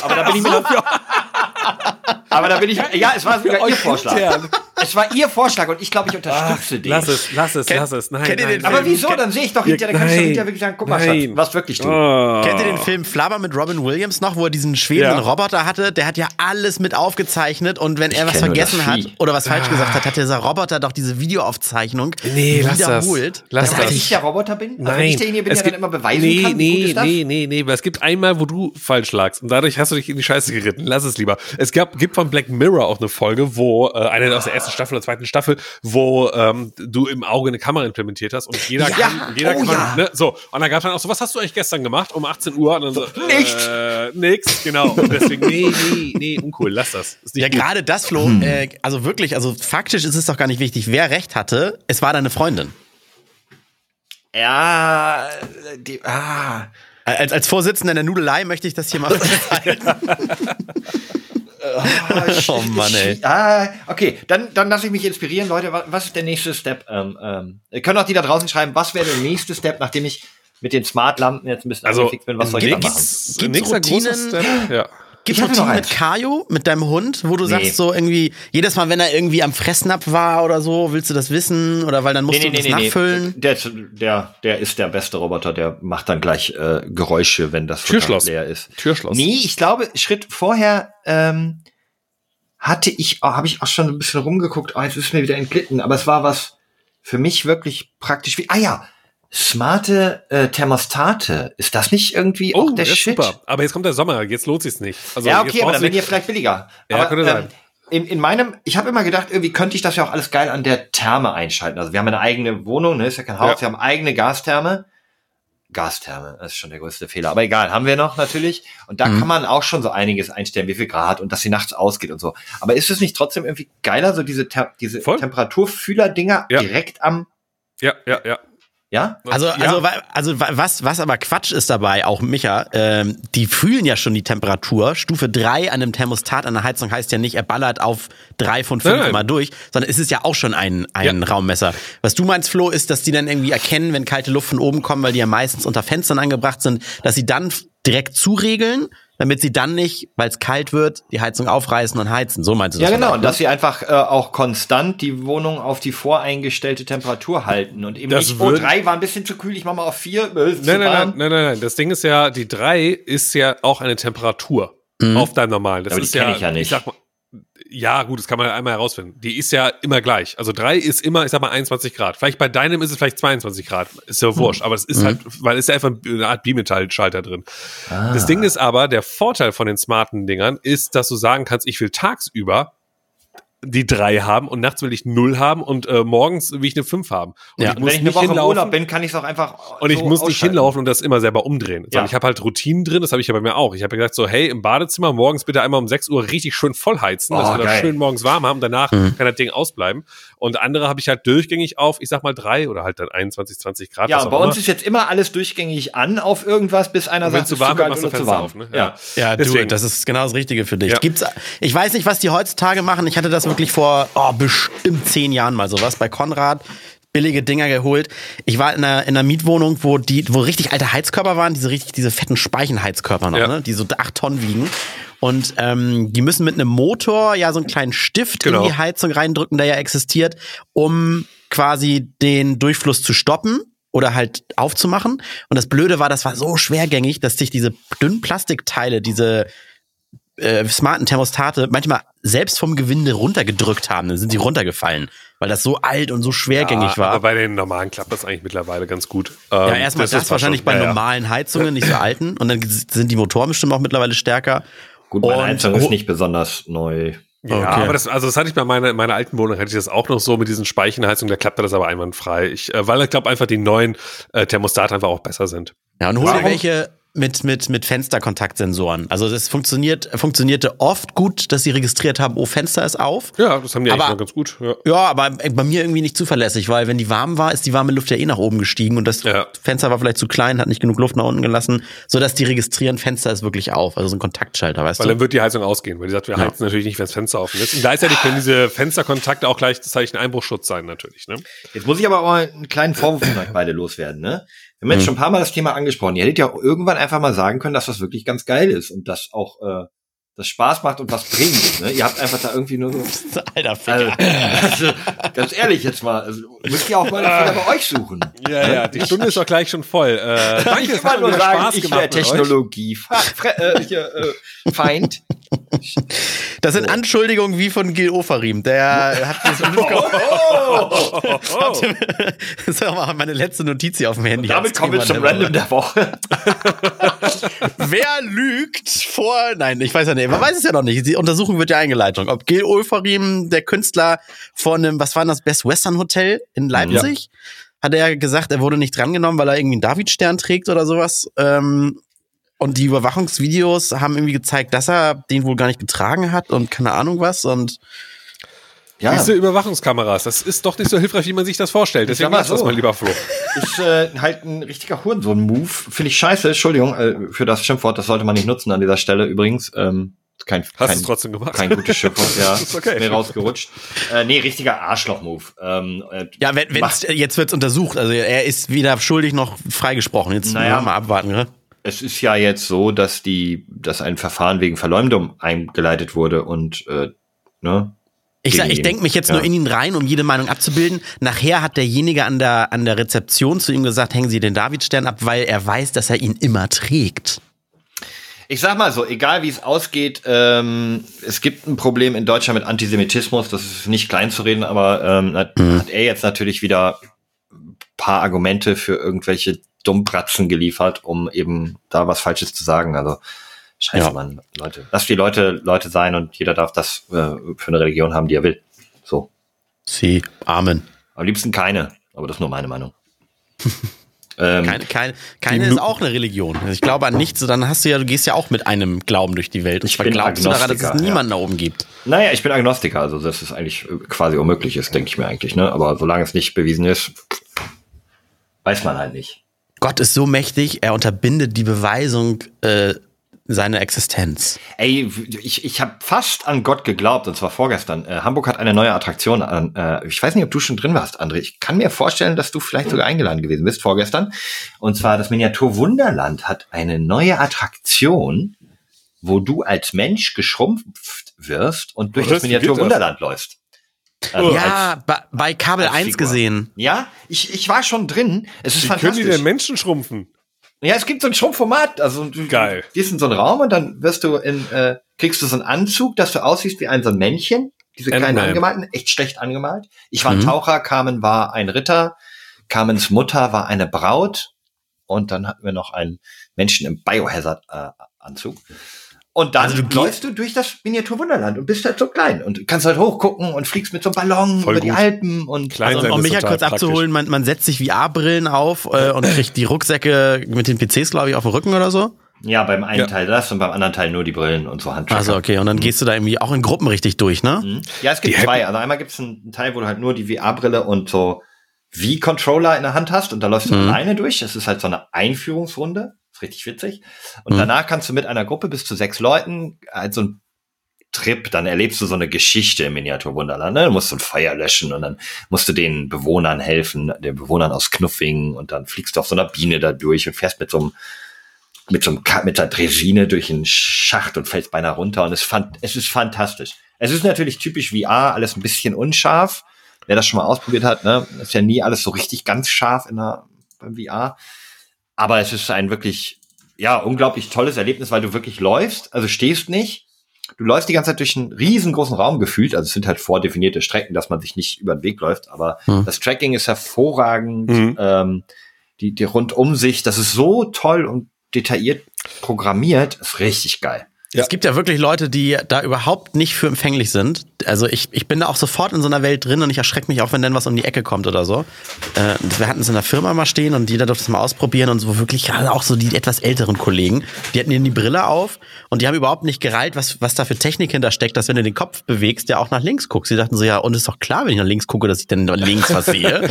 Aber da bin ich mir noch, Aber da bin ich, ja, es war sogar euch ihr Vorschlag. intern. Es war ihr Vorschlag und ich glaube, ich unterstütze den. Lass es, lass es, Kennt- lass es. Nein, kennt ihr nein, den. Aber wieso? Dann sehe ich doch hinterher, dann kann ich doch Nein. hinterher wirklich sagen, guck mal. Schatz, was wirklich tun. Oh. Kennt ihr den Film Flabber mit Robin Williams noch, wo er diesen schwebenden Ja. Roboter hatte? Der hat ja alles mit aufgezeichnet und wenn er was vergessen hat oder was falsch gesagt hat, hat dieser Roboter doch diese Videoaufzeichnung Nee, lass das. wiederholt. Lass Weil das. ich der Roboter bin? Also wenn Nein. ich derjenige bin, der dann immer beweisen nee, kann, nee, ist das? nee, nee, nee, weil es gibt einmal, wo du falsch lagst und dadurch hast du dich in die Scheiße geritten. Lass es lieber. Es gab, gibt von Black Mirror auch eine Folge, wo, äh, eine aus der ersten Staffel oder zweiten Staffel, wo ähm, du im Auge eine Kamera implementiert hast und jeder Ja. kann, jeder Oh kann, ja. ne, so. Und dann gab es dann auch so, was hast du eigentlich gestern gemacht um 18 Uhr? Und dann so, Nichts. Äh, nix, genau. Und deswegen, nee, nee, nee, uncool, lass das. Ist nicht Ja, gerade das, Flo, äh, also wirklich, also faktisch ist es doch gar nicht wichtig, wer recht hatte. Es war deine Freundin. Ja, die, ah. Als, als Vorsitzender der Nudelei möchte ich das hier mal festhalten. oh Mann, ey. Ah, okay, dann, dann lasse ich mich inspirieren, Leute. Was, ist der nächste Step? Ähm, ähm, ihr könnt auch die da draußen schreiben, was wäre der nächste Step, nachdem ich mit den Smart-Lampen jetzt ein bisschen Also, angefixt bin, was soll ich da machen? Gibt's Routinen? Step, ja. Gibt's Ich hatte Routinen noch mit. Kajo, mit deinem Hund, wo du Nee. sagst so irgendwie, jedes Mal, wenn er irgendwie am Fressnapf war oder so, willst du das wissen? Oder weil dann musst du das nachfüllen? Der, der, der ist der beste Roboter, der macht dann gleich äh, Geräusche, wenn das Türschloss. leer ist. Türschloss. Nee, ich glaube, Schritt vorher ähm, hatte ich, oh, habe ich auch schon ein bisschen rumgeguckt. Oh, jetzt ist mir wieder entglitten, aber es war was für mich wirklich praktisch wie. Ah ja, smarte äh, Thermostate. Ist das nicht irgendwie Oh, auch der das ist Shit? super. Aber jetzt kommt der Sommer, jetzt lohnt sich's nicht. Also ja, okay, aber dann du werden die vielleicht billiger. Ja, aber, könnte sein. in, in meinem, ich habe immer gedacht, irgendwie könnte ich das ja auch alles geil an der Therme einschalten. Also wir haben eine eigene Wohnung, ne, ist ja kein Haus, Ja. wir haben eigene Gastherme. Gastherme, das ist schon der größte Fehler. Aber egal, haben wir noch natürlich. Und da Mhm. kann man auch schon so einiges einstellen, wie viel Grad und dass sie nachts ausgeht und so. Aber ist es nicht trotzdem irgendwie geiler, so diese, Ter diese. Temperaturfühler-Dinger Ja. direkt am, ja, ja, ja. Ja? Also, Ja. also, wa- also wa- was, was aber Quatsch ist dabei, auch Micha, ähm, die fühlen ja schon die Temperatur. Stufe 3 an einem Thermostat an der Heizung heißt ja nicht, er ballert auf drei von fünf Nein, nein. immer durch, sondern es ist ja auch schon ein, ein Ja. Raummesser. Was du meinst, Flo, ist, dass die dann irgendwie erkennen, wenn kalte Luft von oben kommt, weil die ja meistens unter Fenstern angebracht sind, dass sie dann direkt zuregeln, damit sie dann nicht, weil es kalt wird, die Heizung aufreißen und heizen. So meinst du Ja, das? genau. vielleicht, Und ne? dass sie einfach äh, auch konstant die Wohnung auf die voreingestellte Temperatur halten und eben Das nicht, oh, drei war ein bisschen zu kühl, ich mach mal auf vier. äh, Nein, nein, nein, nein, nein, nein. Das Ding ist ja, die 3 ist ja auch eine Temperatur auf deinem normalen. Das Aber die ist kenn ja, ich ja nicht. sag mal, ja, gut, das kann man einmal herausfinden. Die ist ja immer gleich. Also 3 ist immer, ich sag mal, 21 Grad. Vielleicht bei deinem ist es vielleicht 22 Grad. Ist ja wurscht. Aber es ist halt, weil es ist ja einfach eine Art Bimetallschalter drin. Das Ding ist aber, der Vorteil von den smarten Dingern ist, dass du sagen kannst, ich will tagsüber die drei haben und nachts will ich null haben und äh, morgens will ich eine fünf haben. Und Ja. ich Und muss wenn ich eine nicht Woche im. Urlaub bin, kann ich es auch einfach Und ich so muss nicht hinlaufen und das immer selber umdrehen. Ja. ich habe halt Routinen drin, das habe ich ja bei mir auch. Ich habe ja gesagt, so, hey, im Badezimmer morgens bitte einmal um 6 Uhr richtig schön voll heizen, dass Oh, wir das schön morgens warm haben. Danach Mhm. kann das Ding ausbleiben. Und andere habe ich halt durchgängig auf, ich sag mal drei oder halt dann 21, 20 Grad. Ja, bei uns immer. ist jetzt immer alles durchgängig an auf irgendwas, bis einer sagt, zu warm ist kalt machst du oder zu warm. auf, ne? Ja. Ja, du, Deswegen. das ist genau das Richtige für dich. Ja. Gibt's, ich weiß nicht, was die heutzutage machen. Ich hatte das wirklich vor oh, bestimmt zehn Jahren mal sowas bei Konrad. Billige Dinger geholt. Ich war in einer, in einer Mietwohnung, wo die, wo richtig alte Heizkörper waren, diese richtig, diese fetten Speichenheizkörper noch, Ja. ne? die so acht Tonnen wiegen. Und ähm, die müssen mit einem Motor ja so einen kleinen Stift Genau. in die Heizung reindrücken, der ja existiert, um quasi den Durchfluss zu stoppen oder halt aufzumachen. Und das Blöde war, das war so schwergängig, dass sich diese dünnen Plastikteile, diese äh, smarten Thermostate manchmal selbst vom Gewinde runtergedrückt haben. Dann sind sie runtergefallen, weil das so alt und so schwergängig ja, war. Aber bei den normalen klappt das eigentlich mittlerweile ganz gut. ja, Ähm, erstmal das, war wahrscheinlich schon- bei ja, ja. normalen Heizungen, nicht so alten. Und dann sind die Motoren bestimmt auch mittlerweile stärker. Gut, meine Und- Heizung ist nicht besonders neu. Ja, Okay. aber das, also das hatte ich bei meiner, meiner alten Wohnung, hatte ich das auch noch so mit diesen Speichenheizungen, da klappte das aber einwandfrei. Ich, äh, weil ich glaube einfach die neuen äh, Thermostate einfach auch besser sind. Ja, und hol dir Warum? welche mit, mit, mit Fensterkontaktsensoren. Also das funktioniert, funktionierte oft gut, dass sie registriert haben, oh, Fenster ist auf. Ja, das haben die eigentlich Aber- noch ganz gut. Ja. Ja, aber bei mir irgendwie nicht zuverlässig, weil wenn die warm war, ist die warme Luft ja eh nach oben gestiegen und das Ja. Fenster war vielleicht zu klein, hat nicht genug Luft nach unten gelassen, sodass die registrieren, Fenster ist wirklich auf. Also so ein Kontaktschalter, weißt Weil du? dann wird die Heizung ausgehen, weil die sagt, wir heizen natürlich nicht, wenn das Fenster offen ist. Und gleichzeitig können diese Fensterkontakte auch gleichzeitig ein Einbruchschutz sein, natürlich. Ne? Jetzt muss ich aber auch mal einen kleinen Vorwurf von euch beide loswerden, ne? Wir haben jetzt schon ein paar Mal das Thema angesprochen. Ihr hättet ja auch irgendwann einfach mal sagen können, dass das wirklich ganz geil ist und dass auch äh, das Spaß macht und was bringt. Ne? Ihr habt einfach da irgendwie nur so. Alter Also, Ficker. also, ganz ehrlich jetzt mal, also, müsst ihr auch mal wieder bei euch suchen. Ja, ja, die Stunde ist doch gleich schon voll. Äh, danke, ich es hat nur sagen, Spaß ich gemacht. Technologie. Äh, hier, äh, Feind. Das sind Anschuldigungen wie von Gil Ofarim. Der hat das Das ist auch meine letzte Notiz hier auf dem Handy. Damit kommen wir zum Random der Woche. Wer lügt vor. Nein, ich weiß ja nicht. Man weiß es ja noch nicht. Die Untersuchung wird ja eingeleitet. Ob Gil Ofarim, der Künstler von einem, was war denn das, Best Western Hotel in Leipzig, hat er gesagt, er wurde nicht drangenommen, weil er irgendwie einen Davidstern trägt oder sowas. Ähm, und die Überwachungsvideos haben irgendwie gezeigt, dass er den wohl gar nicht getragen hat und keine Ahnung was. Und Ja, Diese Überwachungskameras, das ist doch nicht so hilfreich, wie man sich das vorstellt. Deswegen mal lass das so. mal lieber Flo. ist äh, halt ein richtiger Hurensohn-Move. Finde ich scheiße. Entschuldigung äh, für das Schimpfwort. Das sollte man nicht nutzen an dieser Stelle übrigens. Ähm, kein, Hast kein, du es trotzdem gemacht? kein gutes Schimpfwort. Ja, ist okay. mir rausgerutscht. Äh, nee, richtiger Arschloch-Move. Ähm, äh, ja, wenn, wenn's, jetzt wird's untersucht. Also er ist weder schuldig noch freigesprochen. Jetzt Naja. mal abwarten, ne? Es ist ja jetzt so, dass die, dass ein Verfahren wegen Verleumdung eingeleitet wurde und äh, ne, Ich, ich denke mich jetzt Ja. nur in ihn rein, um jede Meinung abzubilden. Nachher hat derjenige an der, an der Rezeption zu ihm gesagt, hängen Sie den Davidstern ab, weil er weiß, dass er ihn immer trägt. Ich sag mal so, egal wie es ausgeht, ähm, es gibt ein Problem in Deutschland mit Antisemitismus, das ist nicht klein zu reden, aber ähm, hat, hat er jetzt natürlich wieder ein paar Argumente für irgendwelche Dummbratzen geliefert, um eben da was Falsches zu sagen. Also scheiße, Ja. Mann, Leute. Lass die Leute Leute sein und jeder darf das äh, für eine Religion haben, die er will. So. Sie, Amen. Am liebsten keine, aber das ist nur meine Meinung. ähm, Keine, keine, keine ist auch eine Religion. Also ich glaube an nichts, dann hast du ja, du gehst ja auch mit einem Glauben durch die Welt. Und Ich bin glaubst du daran, dass es niemanden da oben gibt. Naja, ich bin Agnostiker, also das ist eigentlich äh, quasi unmöglich ist, denke ich mir eigentlich, ne? Aber solange es nicht bewiesen ist, weiß man halt nicht. Gott ist so mächtig, er unterbindet die Beweisung äh, seiner Existenz. Ey, ich, ich habe fast an Gott geglaubt, und zwar vorgestern. Äh, Hamburg hat eine neue Attraktion an. Äh, ich weiß nicht, ob du schon drin warst, André. Ich kann mir vorstellen, dass du vielleicht sogar eingeladen gewesen bist vorgestern. Und zwar das Miniatur Wunderland hat eine neue Attraktion, wo du als Mensch geschrumpft wirst und durch Was? das Wie Miniatur das? Wunderland läufst. Also ja, als- bei, Kabel als 1 Figur. gesehen. Ja, ich, ich war schon drin. Es ist Wie können fantastisch. die denn Menschen schrumpfen? Ja, es gibt so ein Schrumpfformat. Also du Geil. gehst in so einen Raum und dann wirst du in, äh, kriegst du so einen Anzug, dass du aussiehst wie ein so ein Männchen. Diese kleinen angemalten, echt schlecht angemalt. Ich war ein Mhm. Taucher, Carmen war ein Ritter, Carmens Mutter war eine Braut und dann hatten wir noch einen Menschen im Biohazard-Anzug. Und dann Also du läufst du durch das Miniaturwunderland und bist halt so klein und kannst halt hochgucken und fliegst mit so einem Ballon Voll über die gut. Alpen und Klein Also, um mich ja kurz praktisch. abzuholen, man, man setzt sich VR-Brillen auf äh, und kriegt die Rucksäcke mit den PCs, glaube ich, auf den Rücken oder so. ja, beim einen Ja. Teil das und beim anderen Teil nur die Brillen und so Handtracker. Also okay, und dann gehst du da irgendwie auch in Gruppen richtig durch, ne? Mhm. Ja, es gibt Die zwei. Also einmal gibt es einen Teil, wo du halt nur die VR-Brille und so V-Controller in der Hand hast und da läufst du Mhm. alleine durch. Das ist halt so eine Einführungsrunde. Ist richtig witzig. Und Mhm. danach kannst du mit einer Gruppe bis zu sechs Leuten halt so ein Trip, dann erlebst du so eine Geschichte im Miniaturwunderland. Ne? Du musst so ein Feuer löschen und dann musst du den Bewohnern helfen, den Bewohnern aus Knuffing und dann fliegst du auf so einer Biene da durch und fährst mit so einem mit so einem mit der Dresine durch einen Schacht und fällst beinahe runter und es fand es ist fantastisch. Es ist natürlich typisch VR, alles ein bisschen unscharf. Wer das schon mal ausprobiert hat, ne, ist ja nie alles so richtig ganz scharf in der beim VR. Aber es ist ein wirklich ja unglaublich tolles Erlebnis, weil du wirklich läufst, also stehst nicht. Du läufst die ganze Zeit durch einen riesengroßen Raum gefühlt, also es sind halt vordefinierte Strecken, dass man sich nicht über den Weg läuft, aber Hm. das Tracking ist hervorragend, Mhm. ähm, die, die Rundumsicht, das ist so toll und detailliert programmiert, ist richtig geil. Ja. Es gibt ja wirklich Leute, die da überhaupt nicht für empfänglich sind. Also ich, ich bin da auch sofort in so einer Welt drin und ich erschrecke mich auch, wenn dann was um die Ecke kommt oder so. Äh, wir hatten es in der Firma mal stehen und jeder durfte es mal ausprobieren und so wirklich gerade auch so die etwas älteren Kollegen, die hatten ihnen die Brille auf und die haben überhaupt nicht gereilt, was, was da für Technik hintersteckt, dass wenn du den Kopf bewegst, der auch nach links guckst. Sie dachten so, ja, und ist doch klar, wenn ich nach links gucke, dass ich dann links was sehe.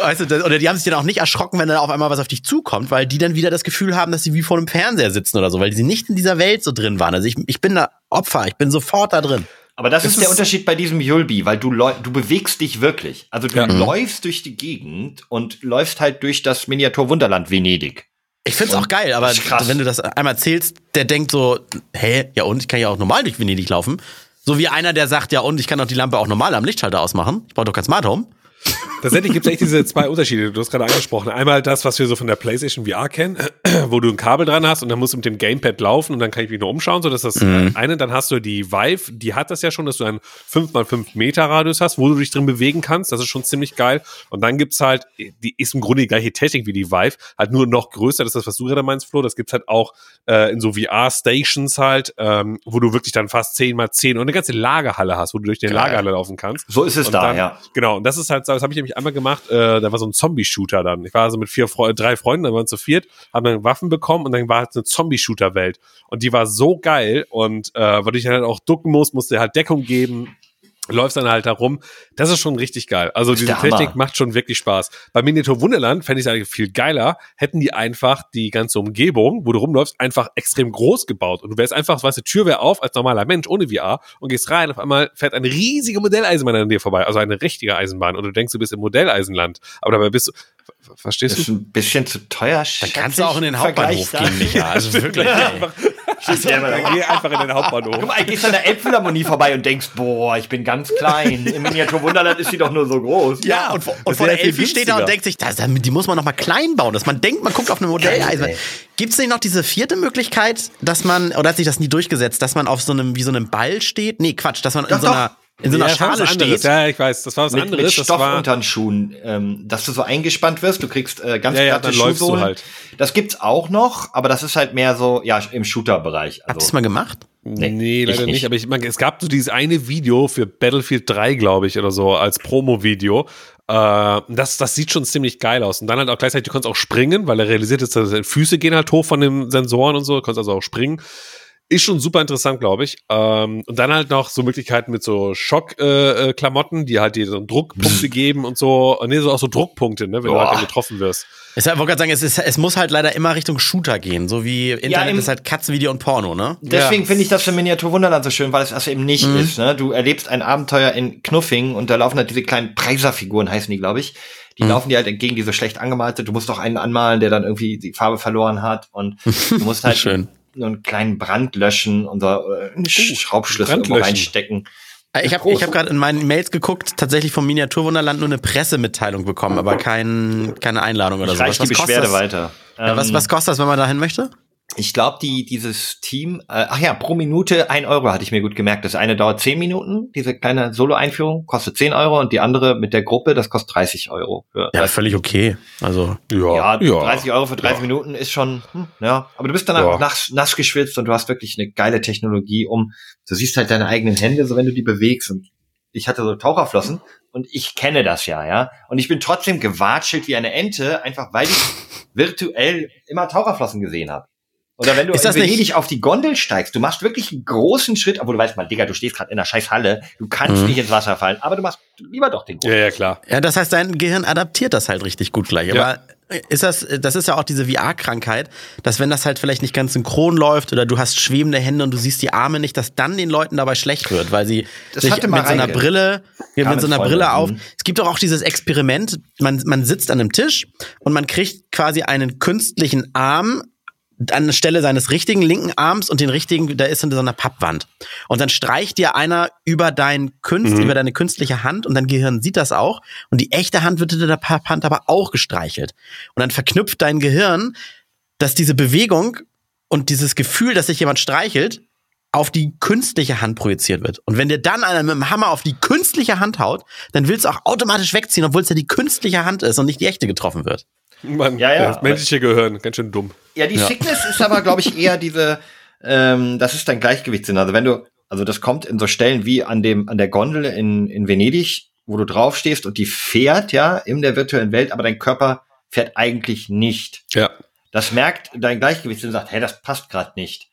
weißt du, oder die haben sich dann auch nicht erschrocken, wenn dann auf einmal was auf dich zukommt, weil die dann wieder das Gefühl haben, dass sie wie vor einem Fernseher sitzen oder so, weil sie nicht in dieser Welt so drin waren. Also ich, ich bin da Opfer, ich bin sofort da drin. Aber das, Das ist der ist- Unterschied bei diesem Yulbi, weil du, du bewegst dich wirklich. Also du Ja. Mhm. läufst durch die Gegend und läufst halt durch das Miniaturwunderland Venedig. Ich find's auch geil, aber wenn du das einmal erzählst, der denkt so, hä, ja und, ich kann ja auch normal durch Venedig laufen. So wie einer, der sagt, ja und, ich kann doch die Lampe auch normal am Lichtschalter ausmachen. Ich brauche doch kein Smart Home. Tatsächlich gibt es echt diese zwei Unterschiede. Du hast gerade angesprochen. Einmal das, was wir so von der PlayStation VR kennen, wo du ein Kabel dran hast und dann musst du mit dem Gamepad laufen und dann kann ich mich nur umschauen. So, das ist das Mhm. eine. Dann hast du die Vive, die hat das ja schon, dass du einen 5x5 Meter Radius hast, wo du dich drin bewegen kannst. Das ist schon ziemlich geil. Und dann gibt's halt, die ist im Grunde die gleiche Technik wie die Vive, halt nur noch größer. Das ist das, was du gerade meinst, Flo. Das gibt's halt auch äh, in so VR-Stations halt, ähm, wo du wirklich dann fast 10 mal 10 und eine ganze Lagerhalle hast, wo du durch die. Lagerhalle laufen kannst. So ist es Und da, dann, ja. Genau, und das ist halt, das habe ich nämlich einmal gemacht, äh, da war so ein Zombie-Shooter dann. Ich war also mit vier Fre drei Freunden, dann waren wir zu viert, haben dann Waffen bekommen und dann war halt eine Zombie-Shooter-Welt. Und die war so geil und äh, weil ich halt auch ducken muss, musste halt Deckung geben. Läufst dann halt herum. Das ist schon richtig geil. Also diese. Technik macht schon wirklich Spaß. Bei Miniatur Wunderland fände ich es eigentlich viel geiler, hätten die einfach die ganze Umgebung, wo du rumläufst, einfach extrem groß gebaut. Und du wärst einfach, weißt du, Tür wäre auf als normaler Mensch ohne VR und gehst rein, auf einmal fährt eine riesige Modelleisenbahn an dir vorbei, also eine richtige Eisenbahn. Und du denkst, du bist im Modelleisenland. Aber dabei bist du, ver- ver- verstehst Das du? ist ein bisschen zu teuer. Da kannst du auch in den Hauptbahnhof gehen, Micha. Also wirklich. ey. Dann geh einfach in den Hauptbahnhof. Guck mal, gehst an der Elbphilharmonie vorbei und denkst, boah, ich bin ganz klein. Im Miniaturwunderland ist sie doch nur so groß. Ja, und, vor- und vor der viel Elfi steht da und denkt sich, das, die muss man noch mal klein bauen, dass man denkt, man guckt auf eine Modelleisenbahn. ey. Gibt es nicht noch diese vierte Möglichkeit, dass man, oder hat sich das nie durchgesetzt, dass man auf so einem, wie so einem Ball steht? Nee, Quatsch, dass man in Doch, so einer, in so einer Ja, das war was Schale steht. Ja, ich weiß, das war was Mit, anderes. mit das war, Stoffunternschuhen, ähm, dass du so eingespannt wirst. Du kriegst äh, ganz Ja, ja, dann läufst du Schuhsohlen. halt. Das gibt's auch noch, aber das ist halt mehr so, ja, im Shooter-Bereich. Habt ihr Also, das mal gemacht? Nee, Nee, ich leider nicht. nicht. Aber ich meine, es gab so dieses eine Video für Battlefield 3, glaube ich, oder so, als Promo-Video. Äh, das, das sieht schon ziemlich geil aus. Und dann halt auch gleichzeitig, du kannst auch springen, weil er realisiert ist, dass Füße gehen halt hoch von den Sensoren und so. Du kannst also auch springen. Ist schon super interessant, glaube ich. Ähm, und dann halt noch so Möglichkeiten mit so Schock-Klamotten, äh, Klamotten, die halt dir so Druckpunkte geben und so. Nee, so auch so Druckpunkte, ne, wenn du Boah. halt dann getroffen wirst. Ich wollte gerade sagen, es, ist, es muss halt leider immer Richtung Shooter gehen, so wie Internet im- ist halt Katzenvideo und Porno, ne? Deswegen Ja. finde ich das für Miniaturwunderland so schön, weil es das eben nicht ist. Ne? Du erlebst ein Abenteuer in Knuffing und da laufen halt diese kleinen Preiserfiguren, heißen die, glaube ich. Die laufen dir halt entgegen, die so schlecht angemalte. Du musst auch einen anmalen, der dann irgendwie die Farbe verloren hat. Und du musst halt Schön. So einen kleinen Brand löschen und so äh, Schraubschlüssel reinstecken. Äh, Ich habe ich hab gerade in meinen Mails geguckt, tatsächlich vom Miniaturwunderland nur eine Pressemitteilung bekommen, aber kein, keine Einladung oder Ich so. reich die kostet Beschwerde weiter. Ja, was, Ähm, was kostet das, wenn man dahin möchte? Ich glaube, die, dieses Team, äh, ach ja, pro Minute ein Euro hatte ich mir gut gemerkt. Das eine dauert zehn Minuten, diese kleine Solo-Einführung, kostet zehn Euro und die andere mit der Gruppe, das kostet 30 Euro. Für, Ja, völlig okay. Also, ja, 30 Euro für 30 Minuten ist schon, hm, ja. Aber du bist danach Ja. auch nass, nass geschwitzt und du hast wirklich eine geile Technologie, um, du siehst halt deine eigenen Hände, so wenn du die bewegst und ich hatte so Taucherflossen und ich kenne das ja, ja. Und ich bin trotzdem gewatschelt wie eine Ente, einfach weil ich virtuell immer Taucherflossen gesehen habe. Oder wenn du Ist das in nicht- Venedig auf die Gondel steigst, du machst wirklich einen großen Schritt, obwohl du weißt mal, Digga, du stehst gerade in einer scheiß Halle, du kannst Mhm. nicht ins Wasser fallen, aber du machst lieber doch den Ja, ja, klar. ja, das heißt, dein Gehirn adaptiert das halt richtig gut gleich. Ja. Aber ist das, das ist ja auch diese VR-Krankheit, dass wenn das halt vielleicht nicht ganz synchron läuft oder du hast schwebende Hände und du siehst die Arme nicht, dass dann den Leuten dabei schlecht wird, weil sie Das sich mit so einer. Brille, ja, mit so einer. Brille auf. Mhm. Es gibt doch auch dieses Experiment, man, man sitzt an einem Tisch und man kriegt quasi einen künstlichen Arm an der Stelle seines richtigen linken Arms und den richtigen, da ist in so einer Pappwand. Und dann streicht dir einer über dein Künst, Mhm. über deine künstliche Hand und dein Gehirn sieht das auch. Und die echte Hand wird in der Papphand aber auch gestreichelt. Und dann verknüpft dein Gehirn, dass diese Bewegung und dieses Gefühl, dass sich jemand streichelt, auf die künstliche Hand projiziert wird. Und wenn dir dann einer mit dem Hammer auf die künstliche Hand haut, dann willst du auch automatisch wegziehen, obwohl es ja die künstliche Hand ist und nicht die echte getroffen wird. Man, Ja, ja, Das menschliche Gehirn, ganz schön dumm. Ja, die Sickness ist aber, glaube ich, eher diese, ähm, das ist dein Gleichgewichtssinn. Also wenn du, also das kommt in so Stellen wie an dem, an der Gondel in, in Venedig, wo du draufstehst und die fährt, ja, in der virtuellen Welt, aber dein Körper fährt eigentlich nicht. Ja, Das merkt dein Gleichgewichtssinn und sagt, hey, das passt gerade nicht.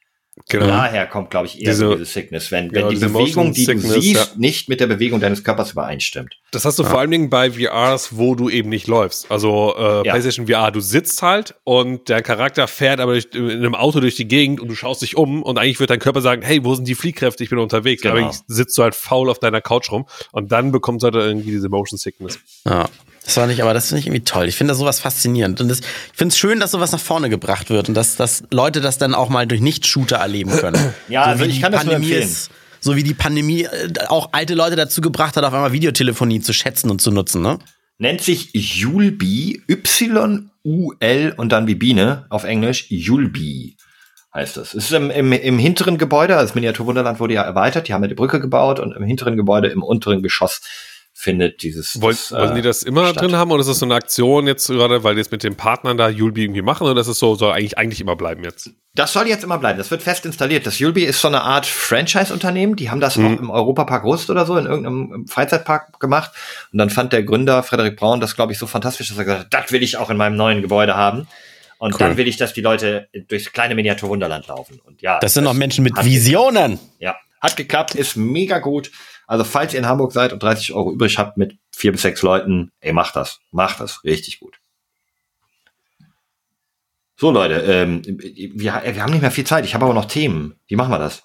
Genau. Daher kommt, glaube ich, eher Diese- so diese Sickness, wenn, Genau, wenn die diese Bewegung, die du Sickness, siehst, ja. nicht mit der Bewegung deines Körpers übereinstimmt. Das hast du vor allen Dingen bei VRs, wo du eben nicht läufst. Also äh, Ja. PlayStation VR, du sitzt halt und der Charakter fährt aber durch, in einem Auto durch die Gegend und du schaust dich um und eigentlich wird dein Körper sagen, hey, wo sind die Fliehkräfte? Ich bin unterwegs. Genau. Aber sitzt du halt faul auf deiner Couch rum und dann bekommst du halt irgendwie diese Motion Sickness. Ja. Das war nicht, aber das finde ich irgendwie toll. Ich finde das sowas faszinierend. Und das, ich finde es schön, dass sowas nach vorne gebracht wird und dass, dass Leute das dann auch mal durch Nicht-Shooter erleben können. Ja, also wie ich kann das nur Pandemie empfehlen. ist, so wie die Pandemie äh, auch alte Leute dazu gebracht hat, auf einmal Videotelefonie zu schätzen und zu nutzen, ne? Nennt sich Julbi, Y-U-L und dann wie Biene auf Englisch, Julbi heißt das. Es ist im, im, im hinteren Gebäude, das Miniaturwunderland wurde ja erweitert, die haben ja die Brücke gebaut und im hinteren Gebäude, im unteren Geschoss findet dieses. Wollen, das, wollen die äh, das immer statt. drin haben oder ist das so eine Aktion jetzt gerade, weil die jetzt mit den Partnern da Julbi irgendwie machen oder ist es so, soll eigentlich, eigentlich immer bleiben jetzt? Das soll jetzt immer bleiben. Das wird fest installiert. Das Julbi ist so eine Art Franchise-Unternehmen. Die haben das auch im Europapark Rust oder so in irgendeinem Freizeitpark gemacht. Und dann fand der Gründer Frederik Braun das, glaube ich, so fantastisch, dass er gesagt hat, das will ich auch in meinem neuen Gebäude haben. Und Cool. dann will ich, dass die Leute durchs kleine Miniaturwunderland laufen. Und ja, Das sind noch Menschen mit Visionen. Ja, hat geklappt, ist mega gut. Also falls ihr in Hamburg seid und 30 Euro übrig habt mit vier bis sechs Leuten, ey, macht das. Macht das. Richtig gut. So, Leute, ähm, wir, wir haben nicht mehr viel Zeit. Ich habe aber noch Themen. Wie machen wir das?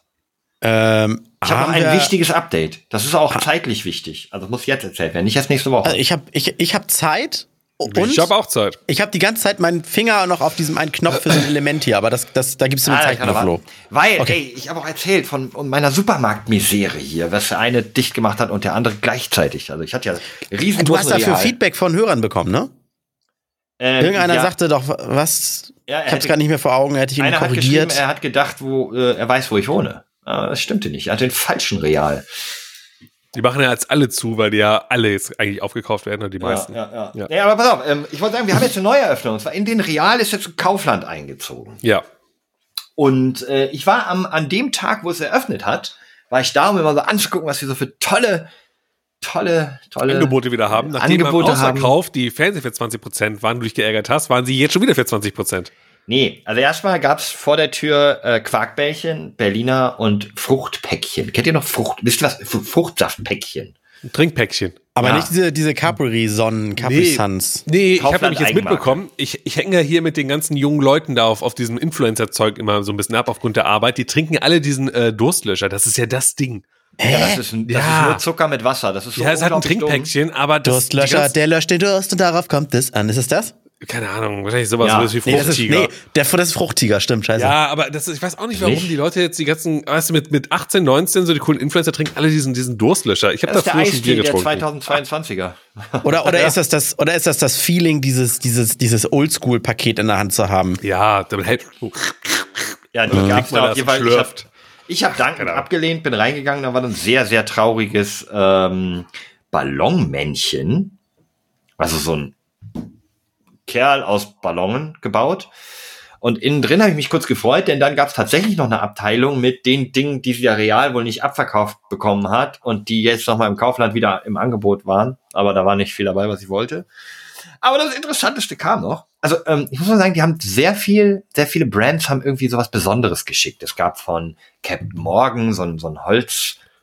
Ähm, Ich habe noch ein wichtiges Update. Das ist auch zeitlich wichtig. Also muss jetzt erzählt werden, nicht erst nächste Woche. Also ich habe ich, ich hab Zeit und ich habe auch Zeit. ich habe die ganze Zeit meinen Finger noch auf diesem einen Knopf für so ein Element hier, aber das, das, da gibt's eine Ah, Zeichen kann auf Flo. warten. Weil, Okay. ey, ich habe auch erzählt von meiner Supermarktmisere hier, was der eine dicht gemacht hat und der andere gleichzeitig. Also ich hatte ja riesen Du hast dafür Feedback von Hörern bekommen, ne? Ähm, Irgendeiner ja. sagte doch, was? Ja, ich hab's gar nicht mehr vor Augen, er hätte ich ihn Einer hat geschrieben, korrigiert. er hat gedacht, wo äh, er weiß, wo ich wohne. Aber das stimmte nicht. Er hat den falschen Real. Die machen ja jetzt alle zu, weil die ja alle jetzt eigentlich aufgekauft werden, oder die meisten. Ja, ja, ja. Ja. ja, aber pass auf, ähm, ich wollte sagen, wir haben jetzt eine neue Eröffnung. Und zwar in den Real ist jetzt Kaufland eingezogen. ja. Und äh, ich war am, an dem Tag, wo es eröffnet hat, war ich da, um mir mal so anzugucken, was wir so für tolle, tolle, tolle Angebote wieder haben. Nachdem Angebote am Ausverkauf die Fernseher für 20% waren, du dich geärgert hast, waren sie jetzt schon wieder für 20%. Nee, also erstmal gab's vor der Tür äh, Quarkbällchen, Berliner und Fruchtpäckchen. Kennt ihr noch Frucht? Wisst ihr was? F Fruchtsaftpäckchen. Trinkpäckchen. aber ja. nicht diese, diese Capri-Sonnen, Capri-Suns. Nee, ich habe nämlich jetzt Eigenmarke. mitbekommen, ich, ich hänge ja hier mit den ganzen jungen Leuten da auf, auf diesem Influencer-Zeug immer so ein bisschen ab aufgrund der Arbeit. Die trinken alle diesen äh, Durstlöscher. Das ist ja das Ding. Ja, das ist, ein, das Ja. ist nur Zucker mit Wasser. Das ist so ja, es hat ein. Trinkpäckchen, aber das, Durstlöscher, der löscht den Durst und darauf kommt es an. Ist es das? Keine Ahnung, wahrscheinlich sowas, Ja. wie Nee, das ist, nee, der, das ist Fruchttiger, stimmt, scheiße. Ja, aber das, ist- ich weiß auch nicht, warum Nicht? die Leute jetzt die ganzen, weißt du, mit, mit 18, 19, so die coolen Influencer trinken alle diesen, diesen Durstlöscher. Ich habe Das da früher schon Bier Eistee der getrunken. 2022er. Oder, oder, ist das das, oder ist das das Feeling, dieses, dieses, dieses Oldschool-Paket in der Hand zu haben? Ja, damit hält. Oh, Ja, die Dann gab's da auf jeden Fall. Ich habe schlürft. ich hab dankend Ahnung. abgelehnt, bin reingegangen, da war ein sehr, sehr trauriges ähm, Ballonmännchen. Also so ein Kerl aus Ballonen gebaut. Und innen drin habe ich mich kurz gefreut, denn dann gab es tatsächlich noch eine Abteilung mit den Dingen, die sie ja real wohl nicht abverkauft bekommen hat und die jetzt nochmal im Kaufland wieder im Angebot waren. Aber da war nicht viel dabei, was ich wollte. Aber das Interessanteste kam noch. Also ähm, ich muss mal sagen, die haben sehr viel, sehr viele Brands haben irgendwie sowas Besonderes geschickt. Es gab von Captain Morgan so ein, so ein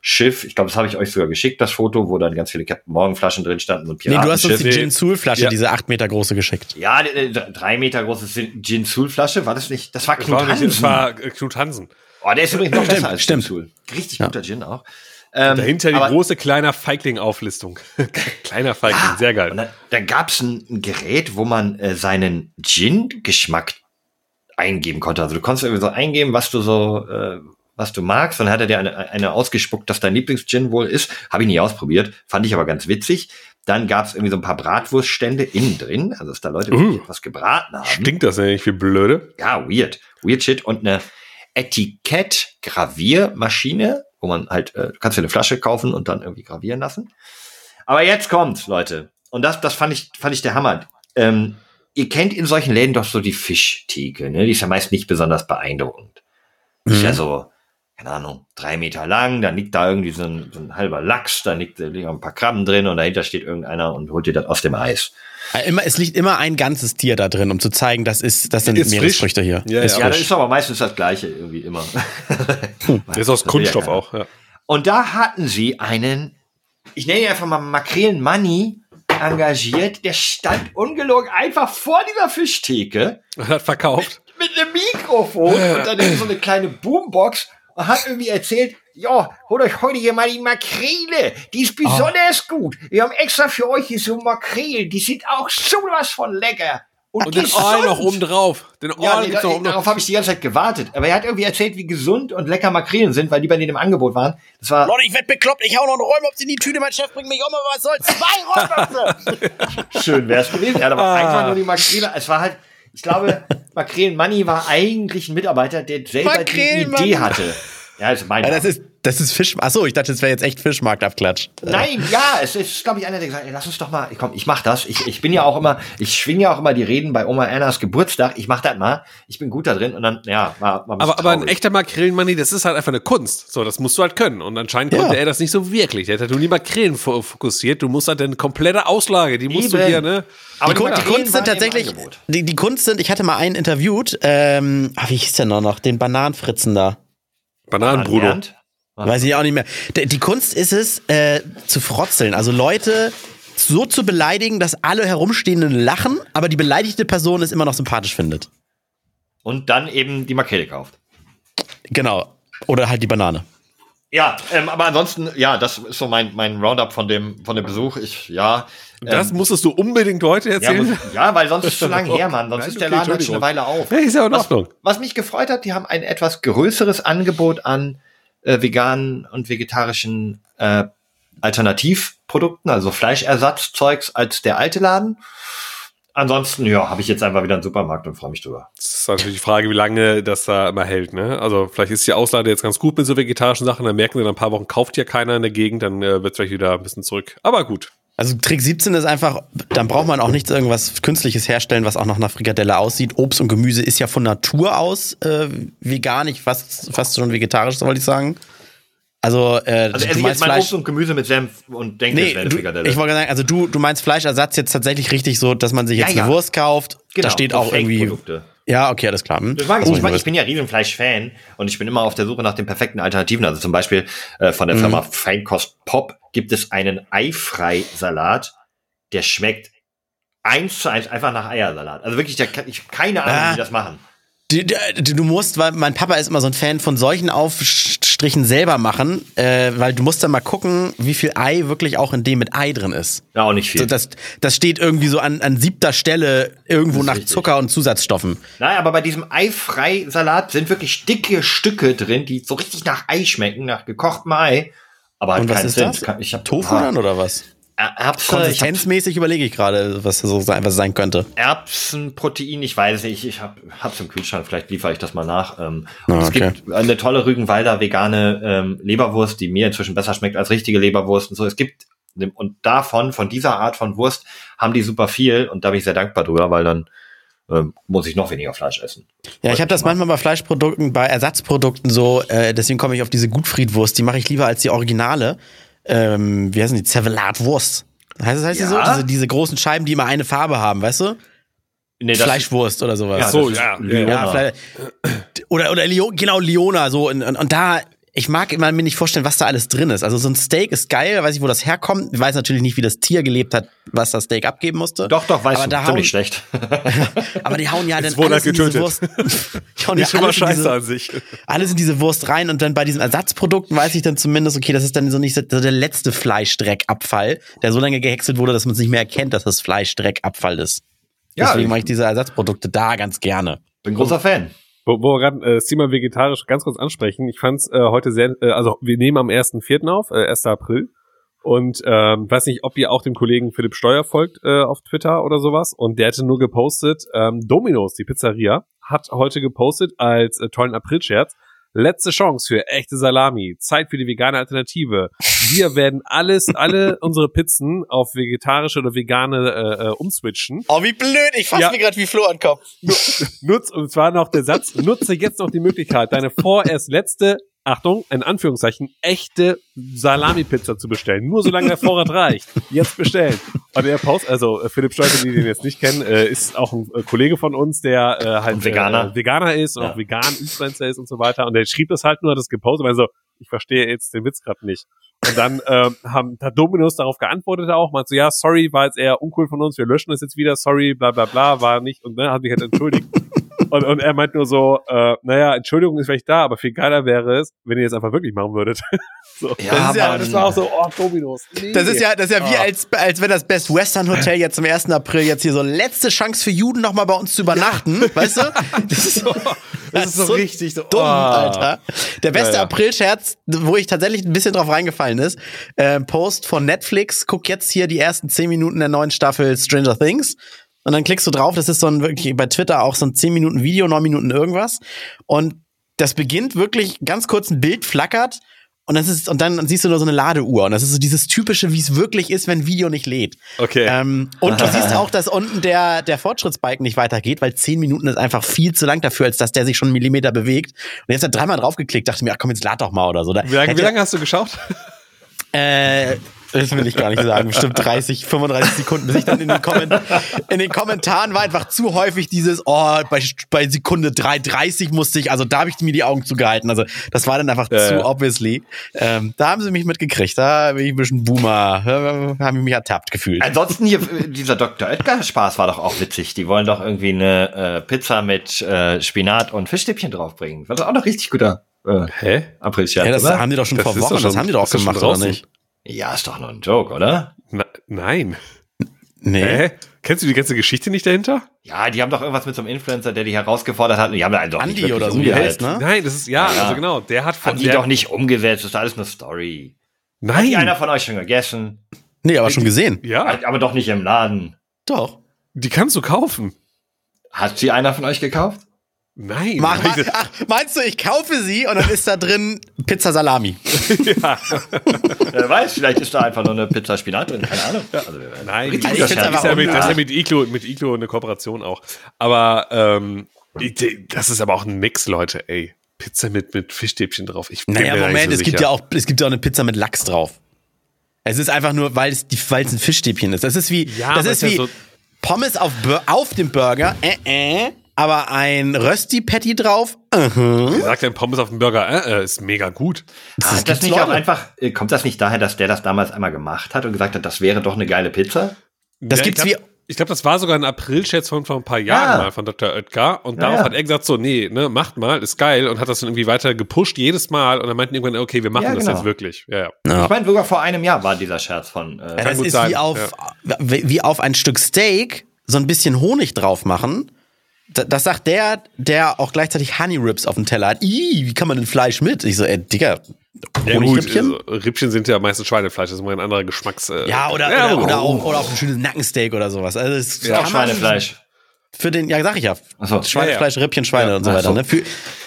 Holzschiff. Ich glaube, das habe ich euch sogar geschickt, das Foto, wo dann ganz viele Captain Morgan Flaschen drin standen und Nee, du hast uns die Gin Soul Flasche, Ja. diese acht Meter große geschickt. Ja, drei Meter große Gin Soul Flasche, war das nicht? Das war Das Knut nicht, das Hansen. war äh, Knut Hansen. Oh, der ist übrigens noch besser als stimmt. Gin Soul. Richtig Ja. guter Gin auch. Ähm, Dahinter die aber- große kleiner Feigling-Auflistung. kleiner Feigling, Ah, sehr geil. Und dann, dann gab es ein, ein Gerät, wo man äh, seinen Gin-Geschmack eingeben konnte. Also du konntest irgendwie so eingeben, was du so, äh, was du magst. Und dann hat er dir eine, eine ausgespuckt, dass dein Lieblingsgin wohl ist. Habe ich nie ausprobiert, fand ich aber ganz witzig. Dann gab es irgendwie so ein paar Bratwurststände innen drin, also dass da Leute Uh. etwas gebraten haben. Stinkt das ja nicht wie blöde? Ja, weird. Weird shit. Und eine Etikett-Graviermaschine, wo man halt, äh, du kannst dir eine Flasche kaufen und dann irgendwie gravieren lassen. Aber jetzt kommt's, Leute. Und das, das fand ich, fand ich der Hammer. Ähm, ihr kennt in solchen Läden doch so die Fischtheke, ne? Die ist ja meist nicht besonders beeindruckend. Die Ist ja so, keine Ahnung, drei Meter lang, dann liegt da irgendwie so ein, so ein halber Lachs, da liegt, da liegen ein paar Krabben drin und dahinter steht irgendeiner und holt dir das aus dem Eis. Äh, Immer, es liegt immer ein ganzes Tier da drin, um zu zeigen, das ist, das sind Ist Meeresfrüchte hier. Ja, ist ja. Ja, das ist aber meistens das Gleiche irgendwie immer. Der ist aus Das ja Kunststoff keiner. auch. Ja. Und da hatten sie einen, ich nenne ihn einfach mal Makrelen Money, engagiert. Der stand ungelogen einfach vor dieser Fischtheke Und hat verkauft. mit einem Mikrofon und dann so eine kleine Boombox hat irgendwie erzählt, ja, holt euch heute hier mal die Makrele. Die ist besonders gut. Wir haben extra für euch hier so Makrelen. Die sind auch sowas von lecker. Und, Und den. Oil noch oben drauf. Den Oil Ja, nee, da, noch oben darauf drauf. habe ich die ganze Zeit gewartet. Aber er hat irgendwie erzählt, wie gesund und lecker Makrelen sind, weil die bei denen im Angebot waren. Das war Leute, ich werd bekloppt, ich hau noch einen Räumops in die Tüte, mein Chef bringt mich um, aber was soll's? Zwei Räumopse! schön wär's gewesen. Er hat aber Ah. einfach nur die Makrele. Es war halt, ich glaube, Makrelen Money war eigentlich ein Mitarbeiter, der selber Makrelen die Idee hatte. Ja, das ist mein Ja, das ist, das ist Fisch. Achso, ich dachte, das wäre jetzt echt Fischmarktabklatsch. Nein, ja, es ist, glaube ich, einer, der gesagt hat, lass uns doch mal, komm, ich mach das. Ich, ich bin ja auch immer, ich schwinge ja auch immer die Reden bei Oma Annas Geburtstag. Ich mach das mal. Ich bin gut da drin und dann, ja, war, war Aber, aber ein echter Makrelenmoney, das ist halt einfach eine Kunst. So, das musst du halt können. Und anscheinend Ja. konnte er das nicht so wirklich. Der hat halt nur die Makrelen fo- fokussiert. Du musst halt eine komplette Auslage, die musst du Eben. hier, ne? Aber Die, die Kunst sind tatsächlich, die, die Kunst sind, ich hatte mal einen interviewt, ähm, ah, wie hieß der noch, noch den Bananenfritzen da. Bananenbruder. Weiß ich auch nicht mehr. Die Kunst ist es, äh, zu frotzeln. Also Leute so zu beleidigen, dass alle Herumstehenden lachen, aber die beleidigte Person es immer noch sympathisch findet. Und dann eben die Makrele kauft. Genau. Oder halt die Banane. Ja, ähm, aber ansonsten, ja, das ist so mein, mein Roundup von dem, von dem Besuch. Ich, ja. Das ähm, musstest du unbedingt heute ja, erzählen. muss, ja, weil sonst ist es zu lange her, Mann. Sonst Nein, ist der okay, Laden halt schon eine. Weile auf. Ja, ist ja in Was, Ordnung. was mich gefreut hat, die haben ein etwas größeres Angebot an äh, veganen und vegetarischen äh, Alternativprodukten, also Fleischersatzzeugs als der alte Laden. Ansonsten, ja, habe ich jetzt einfach wieder einen Supermarkt und freue mich drüber. Das ist natürlich die Frage, wie lange das da immer hält, ne? Also vielleicht ist die Auslade jetzt ganz gut mit so vegetarischen Sachen, dann merken wir, nach ein paar Wochen kauft ja keiner in der Gegend, dann äh, wird es vielleicht wieder ein bisschen zurück. Aber gut. Also Trick 17 ist einfach, dann braucht man auch nichts irgendwas Künstliches herstellen, was auch noch nach Frikadelle aussieht. Obst und Gemüse ist ja von Natur aus äh, veganig, fast, fast schon vegetarisch, so wollte ich sagen. Also, äh, Also du esse ich meinst jetzt mein Fleisch. Obst und Gemüse mit Senf und denke, es Nee, wäre du, Frikadelle. ich wollte sagen, also du, du meinst Fleischersatz jetzt tatsächlich richtig so, dass man sich jetzt Ja, ja. eine Wurst kauft. Genau, da steht auch irgendwie. Ja, okay, alles klar. Hm? Das mag ich. Oh, Ich, mag, ich bin ja riesen Fleisch-Fan und ich bin immer auf der Suche nach den perfekten Alternativen. Also zum Beispiel äh, von der Mhm. Firma Feinkost Pop gibt es einen Eifrei-Salat, der schmeckt eins zu eins einfach nach Eiersalat. Also wirklich, der, kann- ich habe keine Ahnung, Ah. wie die das machen. Du, du, du musst, weil mein Papa ist immer so ein Fan von solchen Aufstrichen selber machen, äh, weil du musst dann mal gucken, wie viel Ei wirklich auch in dem mit Ei drin ist. Ja, auch nicht viel. So, das, das steht irgendwie so an, an siebter Stelle irgendwo nach richtig. Zucker und Zusatzstoffen. Nein, aber bei diesem Eifrei-Salat sind wirklich dicke Stücke drin, die so richtig nach Ei schmecken, nach gekochtem Ei. Aber halt Und was ist Sinn. das? Ich hab, Tofu Ah, dann oder was? Er- Erbse, ich hab Konsistenzmäßig überlege ich gerade, was das so sein, was sein könnte. Erbsenprotein, ich weiß nicht, ich hab, hab's im Kühlschrank, vielleicht liefere ich das mal nach. Ähm, und Ah, es okay. gibt eine tolle Rügenwalder vegane ähm, Leberwurst, die mir inzwischen besser schmeckt als richtige Leberwurst und so. Es gibt und davon, von dieser Art von Wurst, haben die super viel und da bin ich sehr dankbar drüber, weil dann ähm, muss ich noch weniger Fleisch essen. Ja, ich habe das manchmal bei Fleischprodukten, bei Ersatzprodukten so, äh, deswegen komme ich auf diese Gutfriedwurst, die mache ich lieber als die Originale. Ähm, wie heißen die? Zervelatwurst. Heißt das heißt die so? Ja. Diese, diese großen Scheiben, die immer eine Farbe haben, weißt du? Nee, Fleischwurst oder sowas. Ja, so, das ja, Leona. Ja, vielleicht, oder oder Leo, genau Leona so und, und, und da ich mag immer mir nicht vorstellen, was da alles drin ist. Also so ein Steak ist geil, weiß ich, wo das herkommt. Ich weiß natürlich nicht, wie das Tier gelebt hat, was das Steak abgeben musste. Doch, doch, weißt aber du, da ziemlich hauen, schlecht. aber die hauen ja dann alles in diese. Wurst. Die hauen ja Ist schon mal alles scheiße diese, an sich. alles in diese Wurst rein und dann bei diesen Ersatzprodukten weiß ich dann zumindest, okay, das ist dann so nicht so der letzte Fleischdreckabfall, der so lange gehäckselt wurde, dass man es nicht mehr erkennt, dass das Fleischdreckabfall ist. Ja, Deswegen mache ich diese Ersatzprodukte da ganz gerne. Bin großer Fan. Wo, wo wir gerade äh, das Thema vegetarisch ganz kurz ansprechen. Ich fand's äh, heute sehr, äh, also wir nehmen am 1.4. auf, äh, 1. April. Und ähm, weiß nicht, ob ihr auch dem Kollegen Philipp Steuer folgt äh, auf Twitter oder sowas. Und der hatte nur gepostet, ähm, Domino's, die Pizzeria, hat heute gepostet als äh, tollen Aprilscherz. Letzte Chance für echte Salami. Zeit für die vegane Alternative. Wir werden alles, alle unsere Pizzen auf vegetarische oder vegane äh, äh, umswitchen. Oh, wie blöd, ich fass Ja. mir gerade wie Flo an den Kopf. Nutz, und zwar noch der Satz, nutze jetzt noch die Möglichkeit, deine vorerst letzte, Achtung, in Anführungszeichen, echte Salami-Pizza zu bestellen. Nur solange der Vorrat reicht. Jetzt bestellen. Und der Post, also äh, Philipp Stolpe, die den jetzt nicht kennen, äh, ist auch ein äh, Kollege von uns, der äh, halt Veganer. Äh, Veganer ist und Ja. auch vegan Influencer ist und so weiter. Und der schrieb das halt nur, hat das gepostet, weil so, ich verstehe jetzt den Witz gerade nicht. Und dann ähm, haben, hat Dominus darauf geantwortet auch, meinte so, ja, sorry, war jetzt eher uncool von uns, wir löschen das jetzt wieder, sorry, bla bla bla, war nicht, und ne, hat mich halt entschuldigt. Und, und er meint nur so, äh, naja, Entschuldigung ist vielleicht da, aber viel geiler wäre es, wenn ihr es einfach wirklich machen würdet. so. Ja, das, ist ja, das war auch so, oh, Dominus. Nee. Das ist ja, das ist ja wie Ah. als, als wenn das Best Western Hotel jetzt zum 1. April jetzt hier so letzte Chance für Juden nochmal bei uns zu übernachten, weißt du? Das ist so, Das ist so richtig so, dumm, oh. Alter. Der beste Ja, ja. April-Scherz, wo ich tatsächlich ein bisschen drauf reingefallen ist, äh, Post von Netflix, guck jetzt hier die ersten 10 Minuten der neuen Staffel Stranger Things. Und dann klickst du drauf, das ist so ein wirklich bei Twitter auch so ein 10 Minuten Video, 9 Minuten irgendwas. Und das beginnt wirklich ganz kurz ein Bild flackert und das ist und dann siehst du nur so eine Ladeuhr und das ist so dieses typische, wie es wirklich ist, wenn Video nicht lädt. Okay. Ähm, und du siehst auch, dass unten der der Fortschrittsbalken nicht weitergeht, weil 10 Minuten ist einfach viel zu lang dafür, als dass der sich schon einen Millimeter bewegt. Und jetzt hat dreimal draufgeklickt, dachte mir, ach komm, jetzt lad doch mal oder so. Da wie, lange, wie lange hast du geschaut? äh, das will ich gar nicht sagen. Bestimmt 30, 35 Sekunden, bis ich dann in den, Komment in den Kommentaren war einfach zu häufig dieses, oh, bei, bei Sekunde 3,30 musste ich, also da habe ich mir die Augen zugehalten. Also das war dann einfach Ja, zu ja. obviously. Ähm, da haben sie mich mitgekriegt. Da bin ich ein bisschen Boomer. Da habe ich mich ertappt gefühlt. Ansonsten hier, äh, dieser Dr. Oetker Spaß war doch auch witzig. Die wollen doch irgendwie eine äh, Pizza mit äh, Spinat und Fischstäbchen draufbringen. War doch auch noch richtig guter äh, Hä? Aprilscherz, Ja, das oder? haben die doch schon Das vor Wochen, das schon- haben die doch schon gemacht, oder nicht? Ja, ist doch nur ein Joke, oder? Na, nein. Nee. Hä? Kennst du die ganze Geschichte nicht dahinter? Ja, die haben doch irgendwas mit so einem Influencer, der die herausgefordert hat. Und Die haben da doch Andi nicht oder so, heißt, ne? Nein, das ist, ja, Ja. also genau, der hat von Haben die der, doch nicht umgesetzt. Das ist alles eine Story. Hat die Nein. einer von euch schon gegessen? Nee, aber schon gesehen. Ja, Aber doch nicht im Laden. Doch. die kannst du kaufen. Hat sie einer von euch gekauft? Nein. Mach, mach, ach, meinst du, ich kaufe sie und dann ist da drin Pizza Salami? Wer weiß, vielleicht ist da einfach nur eine Pizza Spinat drin. Keine Ahnung. Also, Nein, Richtig das, guter ist Scherz. ja mit, das ist ja Ja. mit Iglo, mit Iglo eine Kooperation auch. Aber ähm, ich- das ist aber auch ein Mix, Leute, ey. Pizza mit, mit Fischstäbchen drauf. Ich bin Naja, mir Moment, nicht so es gibt ja auch, es gibt ja auch eine Pizza mit Lachs drauf. Es ist einfach nur, weil es, die, weil es ein Fischstäbchen ist. Das ist wie, Ja, das ist ist ja wie so- Pommes auf, auf dem Burger, äh, äh, aber ein Rösti-Patty drauf, äh, Wer sagt denn Pommes auf dem Burger? Äh, äh, ist mega gut. Ah, ist das gibt's nicht auch einfach, äh, kommt das nicht daher, dass der das damals einmal gemacht hat und gesagt hat, das wäre doch eine geile Pizza? Das Ja, gibt's ich wie, hab- Ich glaube, das war sogar ein April-Chat von vor ein paar Jahren Ja. mal von Dr. Oetker. Und Ja, darauf ja. hat er gesagt, so, nee, ne, macht mal, ist geil. Und hat das dann irgendwie weiter gepusht jedes Mal. Und dann meinten irgendwann, okay, wir machen Ja, das genau. jetzt wirklich. Ja, ja. Ja. Ich meine, sogar vor einem Jahr war dieser Scherz von. Äh, das ist sein, wie auf, wie wie auf ein Stück Steak so ein bisschen Honig drauf machen. Da- Das sagt der, der auch gleichzeitig Honey Ribs auf dem Teller hat. Ih, wie kann man denn Fleisch mit? Ich so, ey, Digga, Ja, gut, also, Rippchen sind ja meistens Schweinefleisch, das ist mal ein anderer Geschmacks. Äh, Ja, oder, ja, oder, oder, auch, oder auch ein schönes Nackensteak oder sowas. Also das ja, auch kann man Schweinefleisch. Für den, ja, sag ich ja. Ach so. Schweinefleisch, Rippchen, Schweine Ja, und so weiter. so. Ne? Für,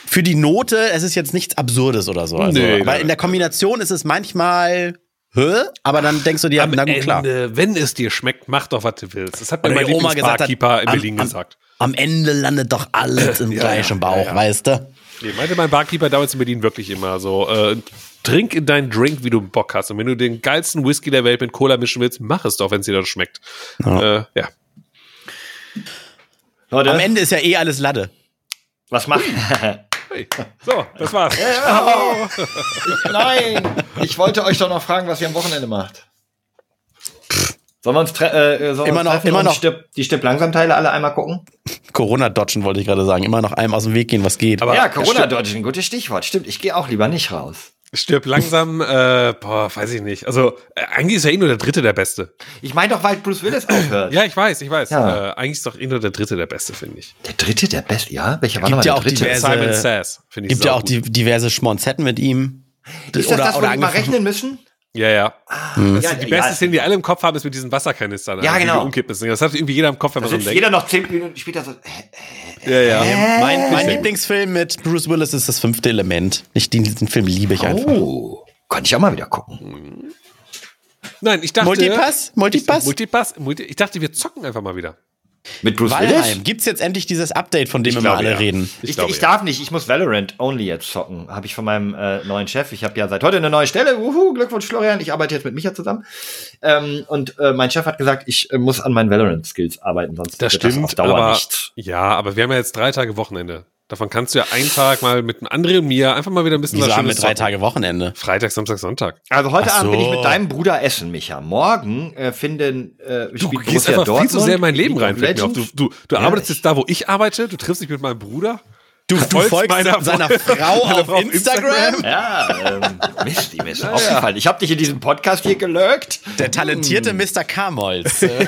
für die Note, es ist jetzt nichts Absurdes oder so. Also, Nee, aber nee. in der Kombination ist es manchmal, hä? Aber dann denkst du dir, Am na gut, klar. Ende, wenn es dir schmeckt, mach doch, was du willst. Das hat mir mein Oma gesagt hat, in am- Berlin am- gesagt. Am Ende landet doch alles im gleichen Bauch, weißt du? Nee, meinte mein Barkeeper damals in Berlin wirklich immer so, äh, trink in deinen Drink, wie du Bock hast. Und wenn du den geilsten Whisky der Welt mit Cola mischen willst, mach es doch, wenn es dir dann schmeckt. Ja. Äh, ja. Leute, Am Ende ist ja eh alles Lade. was macht. Hey. So, das war's. Nein! Ich wollte euch doch noch fragen, was ihr am Wochenende macht. Sollen wir uns, tre äh, sollen Immer uns noch- treffen immer noch. Die Stirb-Langsam-Teile alle einmal gucken? Corona-Dodgen wollte ich gerade sagen. Immer noch einem aus dem Weg gehen, was geht. Aber ja, das Corona-Dodging, gutes Stichwort. Stimmt, ich gehe auch lieber nicht raus. Stirb langsam, äh, boah, weiß ich nicht. Also, äh, eigentlich ist ja eh nur der Dritte der Beste. Ich meine doch, weil Bruce Willis aufhört. Ja, ich weiß, ich weiß. Ja. Äh, eigentlich ist doch eh nur der Dritte der Beste, finde ich. Der dritte, der beste, ja? Welcher war Gibt nochmal ja der auch dritte? diverse- Simon Sass, finde ich Gibt ja auch die, diverse Schmonzetten mit ihm. Ist das das, wo wir mal rechnen müssen? Ja, ja. Hm. Ja, Die beste Szene, die alle im Kopf haben, ist mit diesen Wasserkanistern. Ja, also, die genau. umkippen. Das hat irgendwie jeder im Kopf, wenn man so denkt. jeder noch zehn Minuten später so. Hä? Ja, ja. Mein, mein Lieblingsfilm mit Bruce Willis ist das fünfte Element. Ich, diesen Film liebe ich einfach. Oh, konnte ich auch mal wieder gucken. Nein, ich dachte. Multipass? Multipass? Ich, Multipass? Multi, ich dachte, wir zocken einfach mal wieder. Mit Bruce Willis? Walheim. Gibt's jetzt endlich dieses Update, von dem Ich immer alle ja. reden? Ich, ich, glaube, ja. darf nicht, ich muss Valorant only jetzt zocken. Habe ich von meinem äh, neuen Chef. Ich habe ja seit heute eine neue Stelle. Wuhu, Glückwunsch, Florian. Ich arbeite jetzt mit Micha zusammen. Ähm, und äh, mein Chef hat gesagt, ich äh, muss an meinen Valorant-Skills arbeiten, sonst Das wird das stimmt, auf Dauer aber, nichts. Ja, aber wir haben ja jetzt drei Tage Wochenende. Davon kannst du ja einen Tag mal mit einem anderen und mir einfach mal wieder ein bisschen Wieso was haben wir Schönes drei. Tage Wochenende? Freitag, Samstag, Sonntag. Also heute Ach Abend bin ich so. mit deinem Bruder essen, Micha. Morgen äh, finden äh, Du gehst Borussia einfach Dortmund. viel zu sehr in mein Leben rein. Du, du, du Ja, arbeitest jetzt da, wo ich arbeite. Du triffst dich mit meinem Bruder. Du, du folgst meiner seiner Frau- auf auf Instagram? Ja, ähm, Mist, die mir ist aufgefallen. Ich habe dich in diesem Podcast hier gelurkt. Der talentierte Mr. Kamolz äh,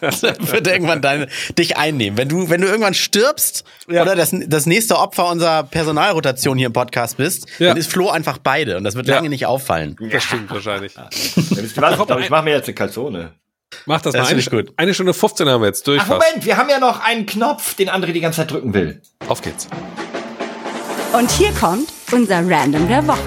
wird irgendwann deine, dich einnehmen. Wenn du, wenn du irgendwann stirbst Ja. oder das, das nächste Opfer unserer Personalrotation hier im Podcast bist, Ja. dann ist Flo einfach beide und das wird Ja. lange nicht auffallen. Das stimmt wahrscheinlich. Ich mache mir jetzt eine Calzone. Mach das, Das mal. Eine, ich gut. eine Stunde 15 haben wir jetzt durch. Ach, Moment, wir haben ja noch einen Knopf, den André die ganze Zeit drücken will. Auf geht's. Und hier kommt unser Random der Woche.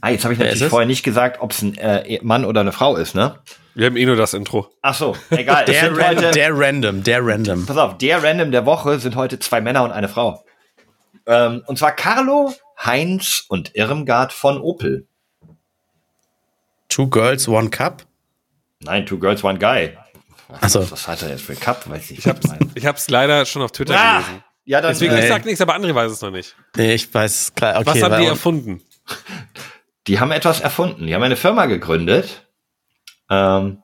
Ah, jetzt habe ich Wer natürlich vorher nicht gesagt, ob es ein äh, Mann oder eine Frau ist, ne? Wir haben eh nur das Intro. Ach so, egal. Der, sind ran, heute, der Random, der Random. pass auf, der Random der Woche sind heute zwei Männer und eine Frau. Ähm, und zwar Carlo, Heinz und Irmgard von Opel. Two Girls, One Cup? Nein, Two Girls, One Guy. Achso. Was hat er jetzt für Cup? Weiß ich nicht. Ich habe es leider schon auf Twitter Ah, gelesen. ja, dann Deswegen, äh, ich sag nichts, aber André weiß es noch nicht. Nee, ich weiß klar. Okay, Was haben die erfunden? die haben etwas erfunden. Die haben eine Firma gegründet. Ähm,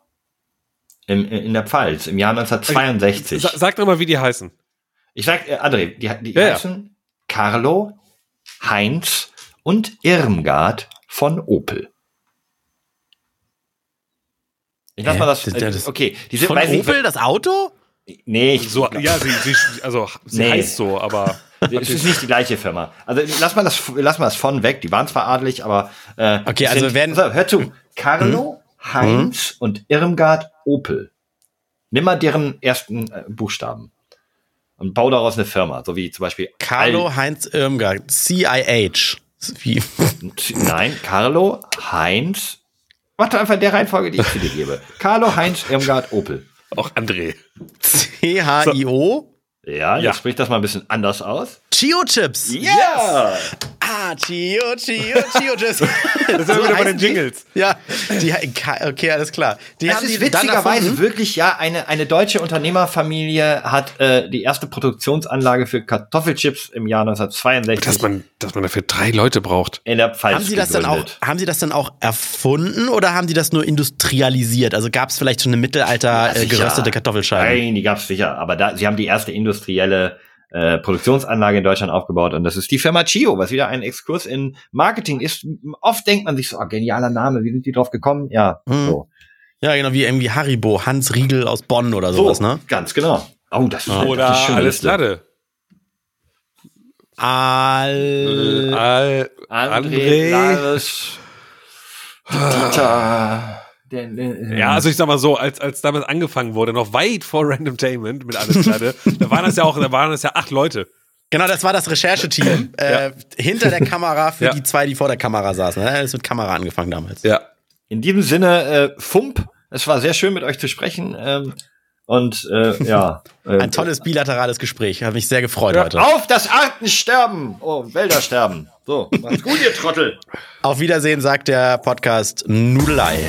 in, in der Pfalz im Jahr 1962. Sa sag doch mal, wie die heißen. Ich sag, äh, André, die, die Ja, ja. heißen Carlo, Heinz und Irmgard von Opel. Ich lass mal das, äh, das- okay, die sind, Von weiß nicht, Opel, das Auto? nee, ich, So, ja, sie, sie, also, sie Nee. heißt so, aber. es ist nicht die gleiche Firma. Also lass mal das, lass mal das von weg. Die waren zwar adelig, aber äh, Okay, also sind, werden- so, hör zu, Carlo, Heinz und Irmgard Opel. Nimm mal deren ersten äh, Buchstaben und bau daraus eine Firma, so wie zum Beispiel Carlo Al- Heinz Irmgard, CIH. Wie? Nein, Carlo, Heinz. Warte einfach in der Reihenfolge, die ich dir gebe. Carlo, Heinz, Irmgard, Opel. Auch André. C-H-I-O? Ja, jetzt Ja. spricht das mal ein bisschen anders aus. Chio-Chips. Ja! Ah, Chio, Chio, Chio-Chips. Das sind wir wieder bei den Jingles. Ja, die, okay, alles klar. Die Es haben ist die witzigerweise wirklich, ja, eine, eine deutsche Unternehmerfamilie hat äh, die erste Produktionsanlage für Kartoffelchips im Jahr 1962 Dass man, dass man dafür drei Leute braucht. in der Pfalz Haben sie das dann auch, gegründet. haben sie das dann auch erfunden oder haben die das nur industrialisiert? Also gab es vielleicht schon im Mittelalter äh, geröstete Kartoffelscheiben? Nein, die gab's sicher. Aber da, sie haben die erste industrielle äh, Produktionsanlage in Deutschland aufgebaut und das ist die Firma Chio, was wieder ein Exkurs in Marketing ist. Oft denkt man sich so, ah, genialer Name, wie sind die drauf gekommen? Ja, Mhm. so. Ja, genau, wie irgendwie Haribo, Hans Riegel aus Bonn oder so sowas, ne? Ganz genau. Oh, das ist, Oder das ist schön. alles Lade. Al Al André, André. Dieter. Der, der, Ja, also ich sag mal so, als, als damals angefangen wurde, noch weit vor Randomtainment mit alles Lade, da waren das ja auch, da waren das ja acht Leute. Genau, das war das Rechercheteam äh, hinter der Kamera für Ja. die zwei, die vor der Kamera saßen. Ne? Das mit Kamera angefangen damals. Ja. In diesem Sinne, äh, Fump, es war sehr schön mit euch zu sprechen. Ähm, und äh, ja. Äh, Ein tolles bilaterales Gespräch. Hat mich sehr gefreut Hört heute. auf das Artensterben! Oh, Wälder sterben. So, macht's gut, ihr Trottel. Auf Wiedersehen sagt der Podcast Nudelei.